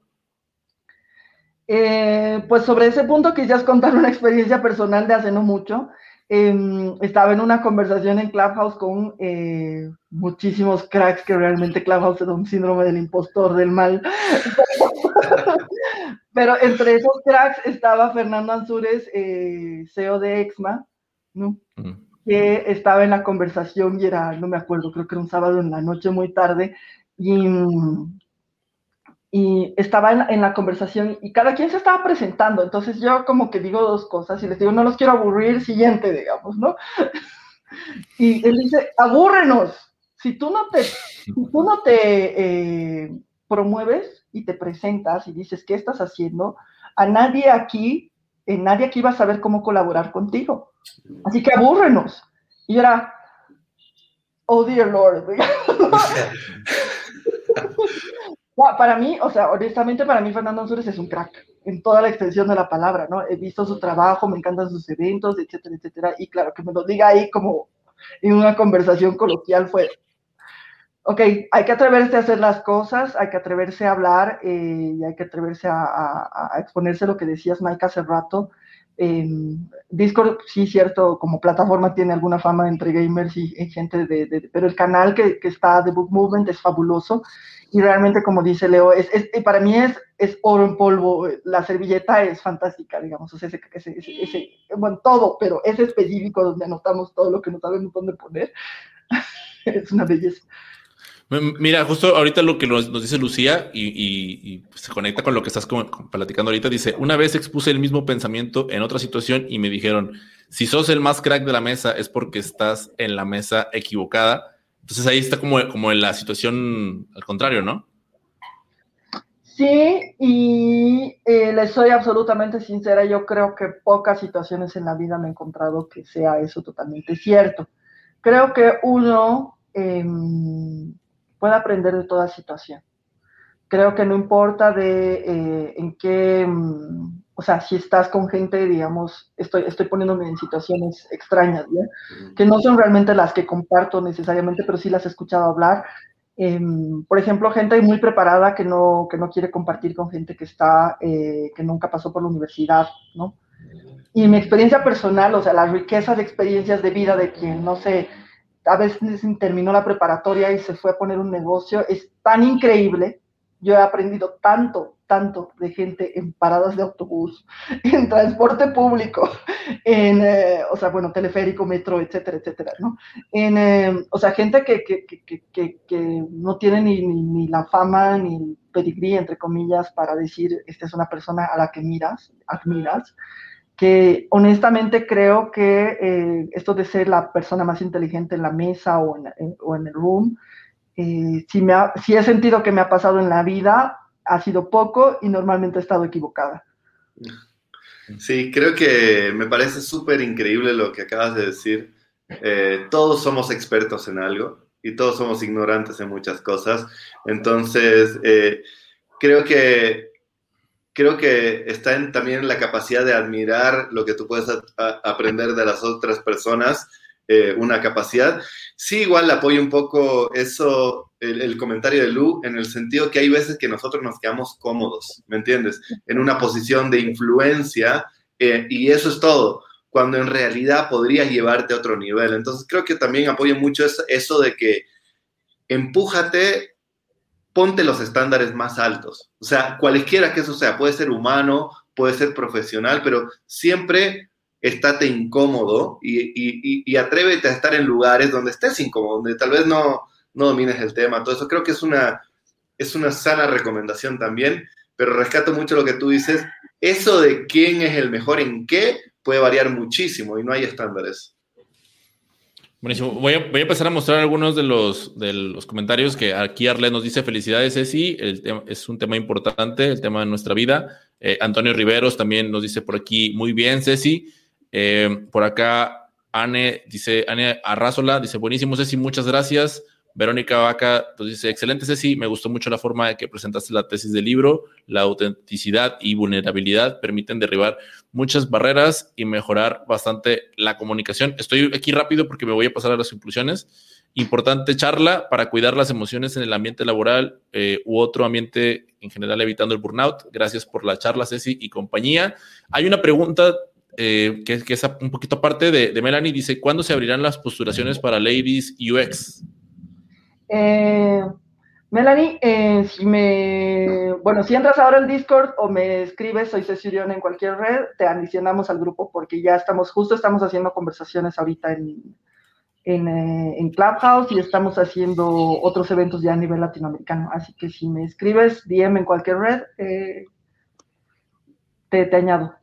Eh, pues sobre ese punto quizás contar una experiencia personal de hace no mucho. Em, estaba en una conversación en Clubhouse con eh, muchísimos cracks que realmente Clubhouse era un síndrome del impostor del mal. Pero entre esos cracks estaba Fernando Ansúrez, eh, CEO de Exma, ¿no? que estaba en la conversación y era, no me acuerdo, creo que era un sábado en la noche muy tarde, y y estaba en, la conversación y cada quien se estaba presentando. Entonces yo como que digo dos cosas y les digo, no los quiero aburrir, siguiente, digamos, ¿no? y él dice, abúrrenos. Si tú no te, tú no te eh, promueves y te presentas y dices, ¿qué estás haciendo? A nadie aquí, eh, nadie aquí va a saber cómo colaborar contigo. Así que abúrrenos. Y era, oh dear Lord. para mí, o sea, honestamente para mí Fernando Ansures es un crack en toda la extensión de la palabra, ¿no? He visto su trabajo, me encantan sus eventos, etcétera, etcétera, y claro, que me lo diga ahí como en una conversación coloquial fue, ok, hay que atreverse a hacer las cosas, hay que atreverse a hablar eh, y hay que atreverse a, exponerse lo que decías, Mike, hace rato. Discord, sí, cierto, como plataforma tiene alguna fama entre gamers y, gente de, pero el canal que, que está de Book Movement es fabuloso y realmente, como dice Leo, es, es, para mí es, es oro en polvo. La servilleta es fantástica, digamos, o sea, ese, ese, ese, bueno, todo, pero es específico donde anotamos todo lo que no sabemos dónde poner. es una belleza. Mira, justo ahorita lo que nos, dice Lucía y, y, se conecta con lo que estás platicando ahorita, dice, una vez expuse el mismo pensamiento en otra situación y me dijeron, si sos el más crack de la mesa es porque estás en la mesa equivocada entonces ahí está como, como en la situación al contrario, ¿no? Sí, y eh, les soy absolutamente sincera, yo creo que pocas situaciones en la vida me he encontrado que sea eso totalmente cierto. Creo que uno em, puede aprender de toda situación. Creo que no importa de eh, en qué em, o sea, si estás con gente, digamos, estoy, estoy poniéndome en situaciones extrañas, que no son realmente las que comparto necesariamente, pero sí las he escuchado hablar. Em, por ejemplo, gente muy preparada que no, que no quiere compartir con gente que está, eh, que nunca pasó por la universidad, ¿no? Y mi experiencia personal, o sea, la riqueza de experiencias de vida de quien, no sé, a veces terminó la preparatoria y se fue a poner un negocio, es tan increíble. Yo he aprendido tanto, tanto de gente en paradas de autobús, en transporte público, en, eh, o sea, bueno, teleférico, metro, etcétera, etcétera, ¿no? En, eh, o sea, gente que, que, que, que no tiene ni, ni, la fama ni el pedigrí, entre comillas, para decir, esta es una persona a la que miras, admiras, que honestamente creo que eh, esto de ser la persona más inteligente en la mesa o en, en el room, si, me si he sentido que me ha pasado en la vida, ha sido poco y normalmente he estado equivocada. Sí, creo que me parece súper increíble lo que acabas de decir. Eh, todos somos expertos en algo y todos somos ignorantes en muchas cosas. Entonces, eh, creo que creo que está en, también la capacidad de admirar lo que tú puedes aprender de las otras personas, eh, una capacidad. Sí, igual apoyo un poco eso el, comentario de Lu en el sentido que hay veces que nosotros nos quedamos cómodos, ¿me entiendes? En una posición de influencia eh, y eso es todo, cuando en realidad podrías llevarte a otro nivel. Entonces creo que también apoyo mucho eso, de que empújate, ponte los estándares más altos. O sea, cualquiera que eso sea, puede ser humano, puede ser profesional, pero siempre estate incómodo y, y, y, atrévete a estar en lugares donde estés incómodo, donde tal vez no, no domines el tema, todo eso. Creo que es una, es una sana recomendación también, pero rescato mucho lo que tú dices. Eso de quién es el mejor en qué puede variar muchísimo y no hay estándares. Buenísimo. Voy a, voy a empezar a mostrar algunos de los, de los comentarios que aquí Arle nos dice felicidades, Ceci. El es un tema importante, el tema de nuestra vida. Eh, Antonio Riveros también nos dice por aquí, muy bien, Ceci. Eh, por acá, Anne dice, Anne Arrazola dice, buenísimo, Ceci, muchas gracias. Verónica Vaca nos dice, excelente Ceci, me gustó mucho la forma de que presentaste la tesis del libro, la autenticidad y vulnerabilidad permiten derribar muchas barreras y mejorar bastante la comunicación. Estoy aquí rápido porque me voy a pasar a las conclusiones. Importante charla para cuidar las emociones en el ambiente laboral eh, u otro ambiente en general, evitando el burnout. Gracias por la charla, Ceci y compañía. Hay una pregunta eh, que, es un poquito aparte de, Melanie. Dice, ¿cuándo se abrirán las postulaciones para Ladies UX? Eh, Melanie, eh, si me, bueno, si entras ahora al Discord o me escribes, soy Cecilión en cualquier red, te adicionamos al grupo porque ya estamos, justo estamos haciendo conversaciones ahorita en, en, en, Clubhouse y estamos haciendo otros eventos ya a nivel latinoamericano. Así que si me escribes DM en cualquier red, eh, te, te, añado.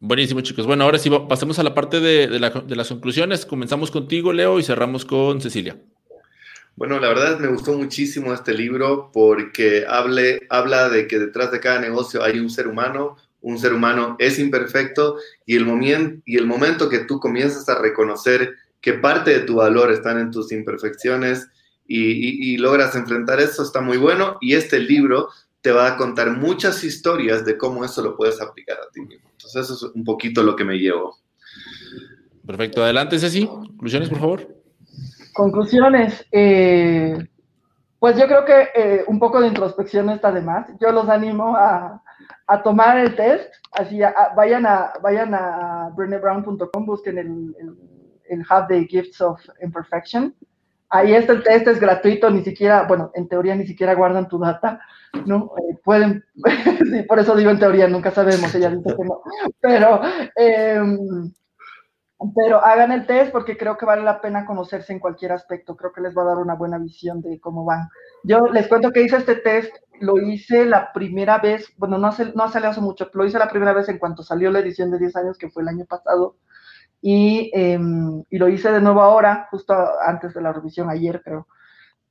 Buenísimo, chicos. Bueno, ahora sí, pasemos a la parte de, de, la, de las conclusiones. Comenzamos contigo, Leo, y cerramos con Cecilia. Bueno, la verdad me gustó muchísimo este libro porque hable, habla de que detrás de cada negocio hay un ser humano, un ser humano es imperfecto y el, momento, y el momento que tú comienzas a reconocer que parte de tu valor están en tus imperfecciones y, logras enfrentar eso, está muy bueno y este libro te va a contar muchas historias de cómo eso lo puedes aplicar a ti mismo. Entonces eso es un poquito lo que me llevo. Perfecto, adelante Ceci, conclusiones por favor. Conclusiones. Eh, pues yo creo que eh, un poco de introspección está de más. Yo los animo a, tomar el test. Así, vayan a vayan a brennebrown.com, busquen el, el, hub de Gifts of Imperfection. Ahí está el test, es gratuito, ni siquiera, bueno, en teoría ni siquiera guardan tu data, ¿no? Eh, pueden, sí, por eso digo en teoría, nunca sabemos, ella dice que no. Pero, em, pero hagan el test porque creo que vale la pena conocerse en cualquier aspecto. Creo que les va a dar una buena visión de cómo van. Yo les cuento que hice este test, lo hice la primera vez, bueno, no hace, no hace mucho, lo hice la primera vez en cuanto salió la edición de 10 años, que fue el año pasado. Y, em, y lo hice de nuevo ahora, justo antes de la revisión, ayer creo.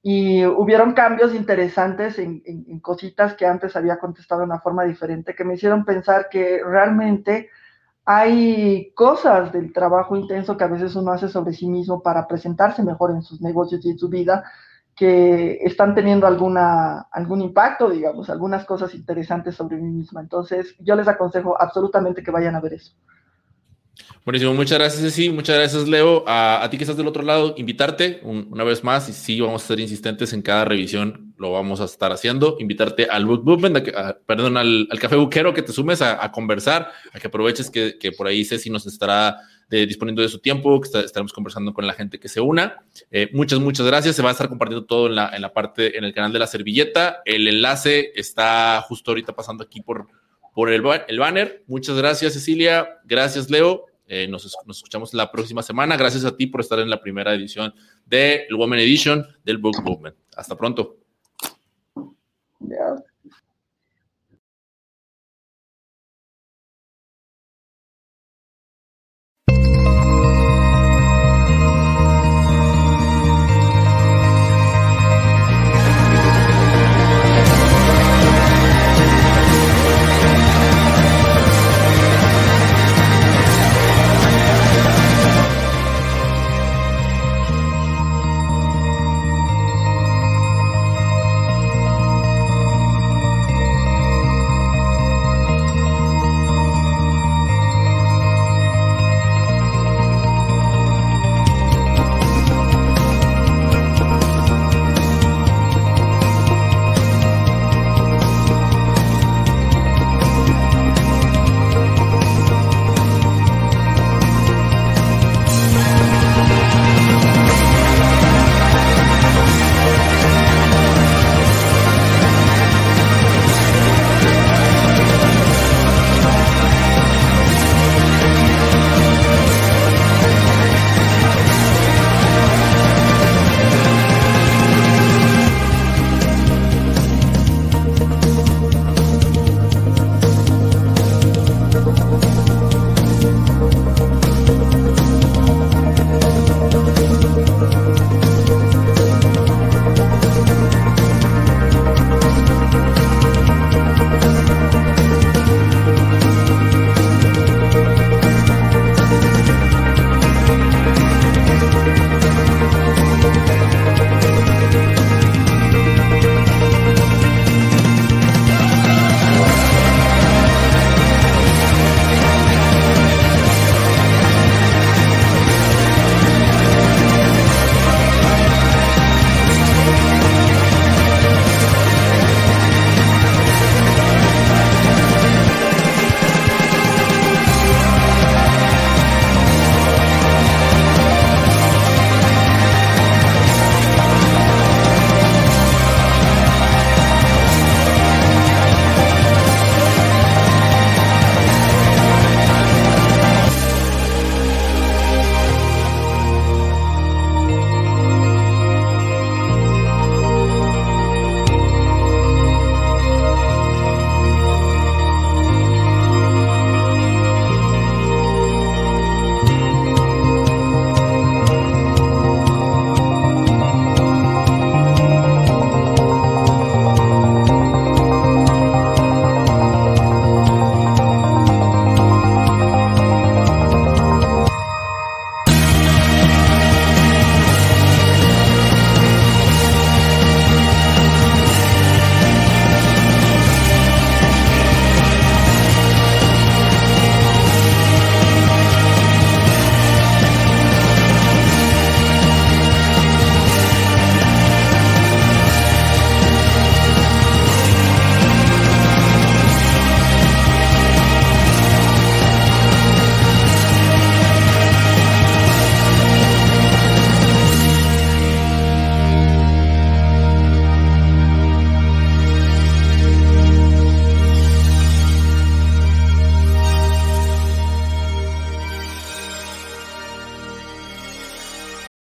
Y hubieron cambios interesantes en, en cositas que antes había contestado de una forma diferente, que me hicieron pensar que realmente hay cosas del trabajo intenso que a veces uno hace sobre sí mismo para presentarse mejor en sus negocios y en su vida que están teniendo alguna, algún impacto, digamos, algunas cosas interesantes sobre mí misma. Entonces, yo les aconsejo absolutamente que vayan a ver eso. Buenísimo, muchas gracias, Ceci, muchas gracias, Leo. A, ti que estás del otro lado, invitarte una vez más, y sí, vamos a ser insistentes en cada revisión, lo vamos a estar haciendo, invitarte al Book Movement, perdón, al, Café Buquero, que te sumes a, conversar, a que aproveches que, por ahí Ceci nos estará eh, disponiendo de su tiempo, que estaremos conversando con la gente que se una. Eh, muchas, muchas gracias. Se va a estar compartiendo todo en la, en la parte, en el canal de la servilleta. El enlace está justo ahorita pasando aquí por, por el, el banner. Muchas gracias, Cecilia. Gracias, Leo. Eh, nos, escuchamos la próxima semana. Gracias a ti por estar en la primera edición del Women Edition del Book Movement. Hasta pronto.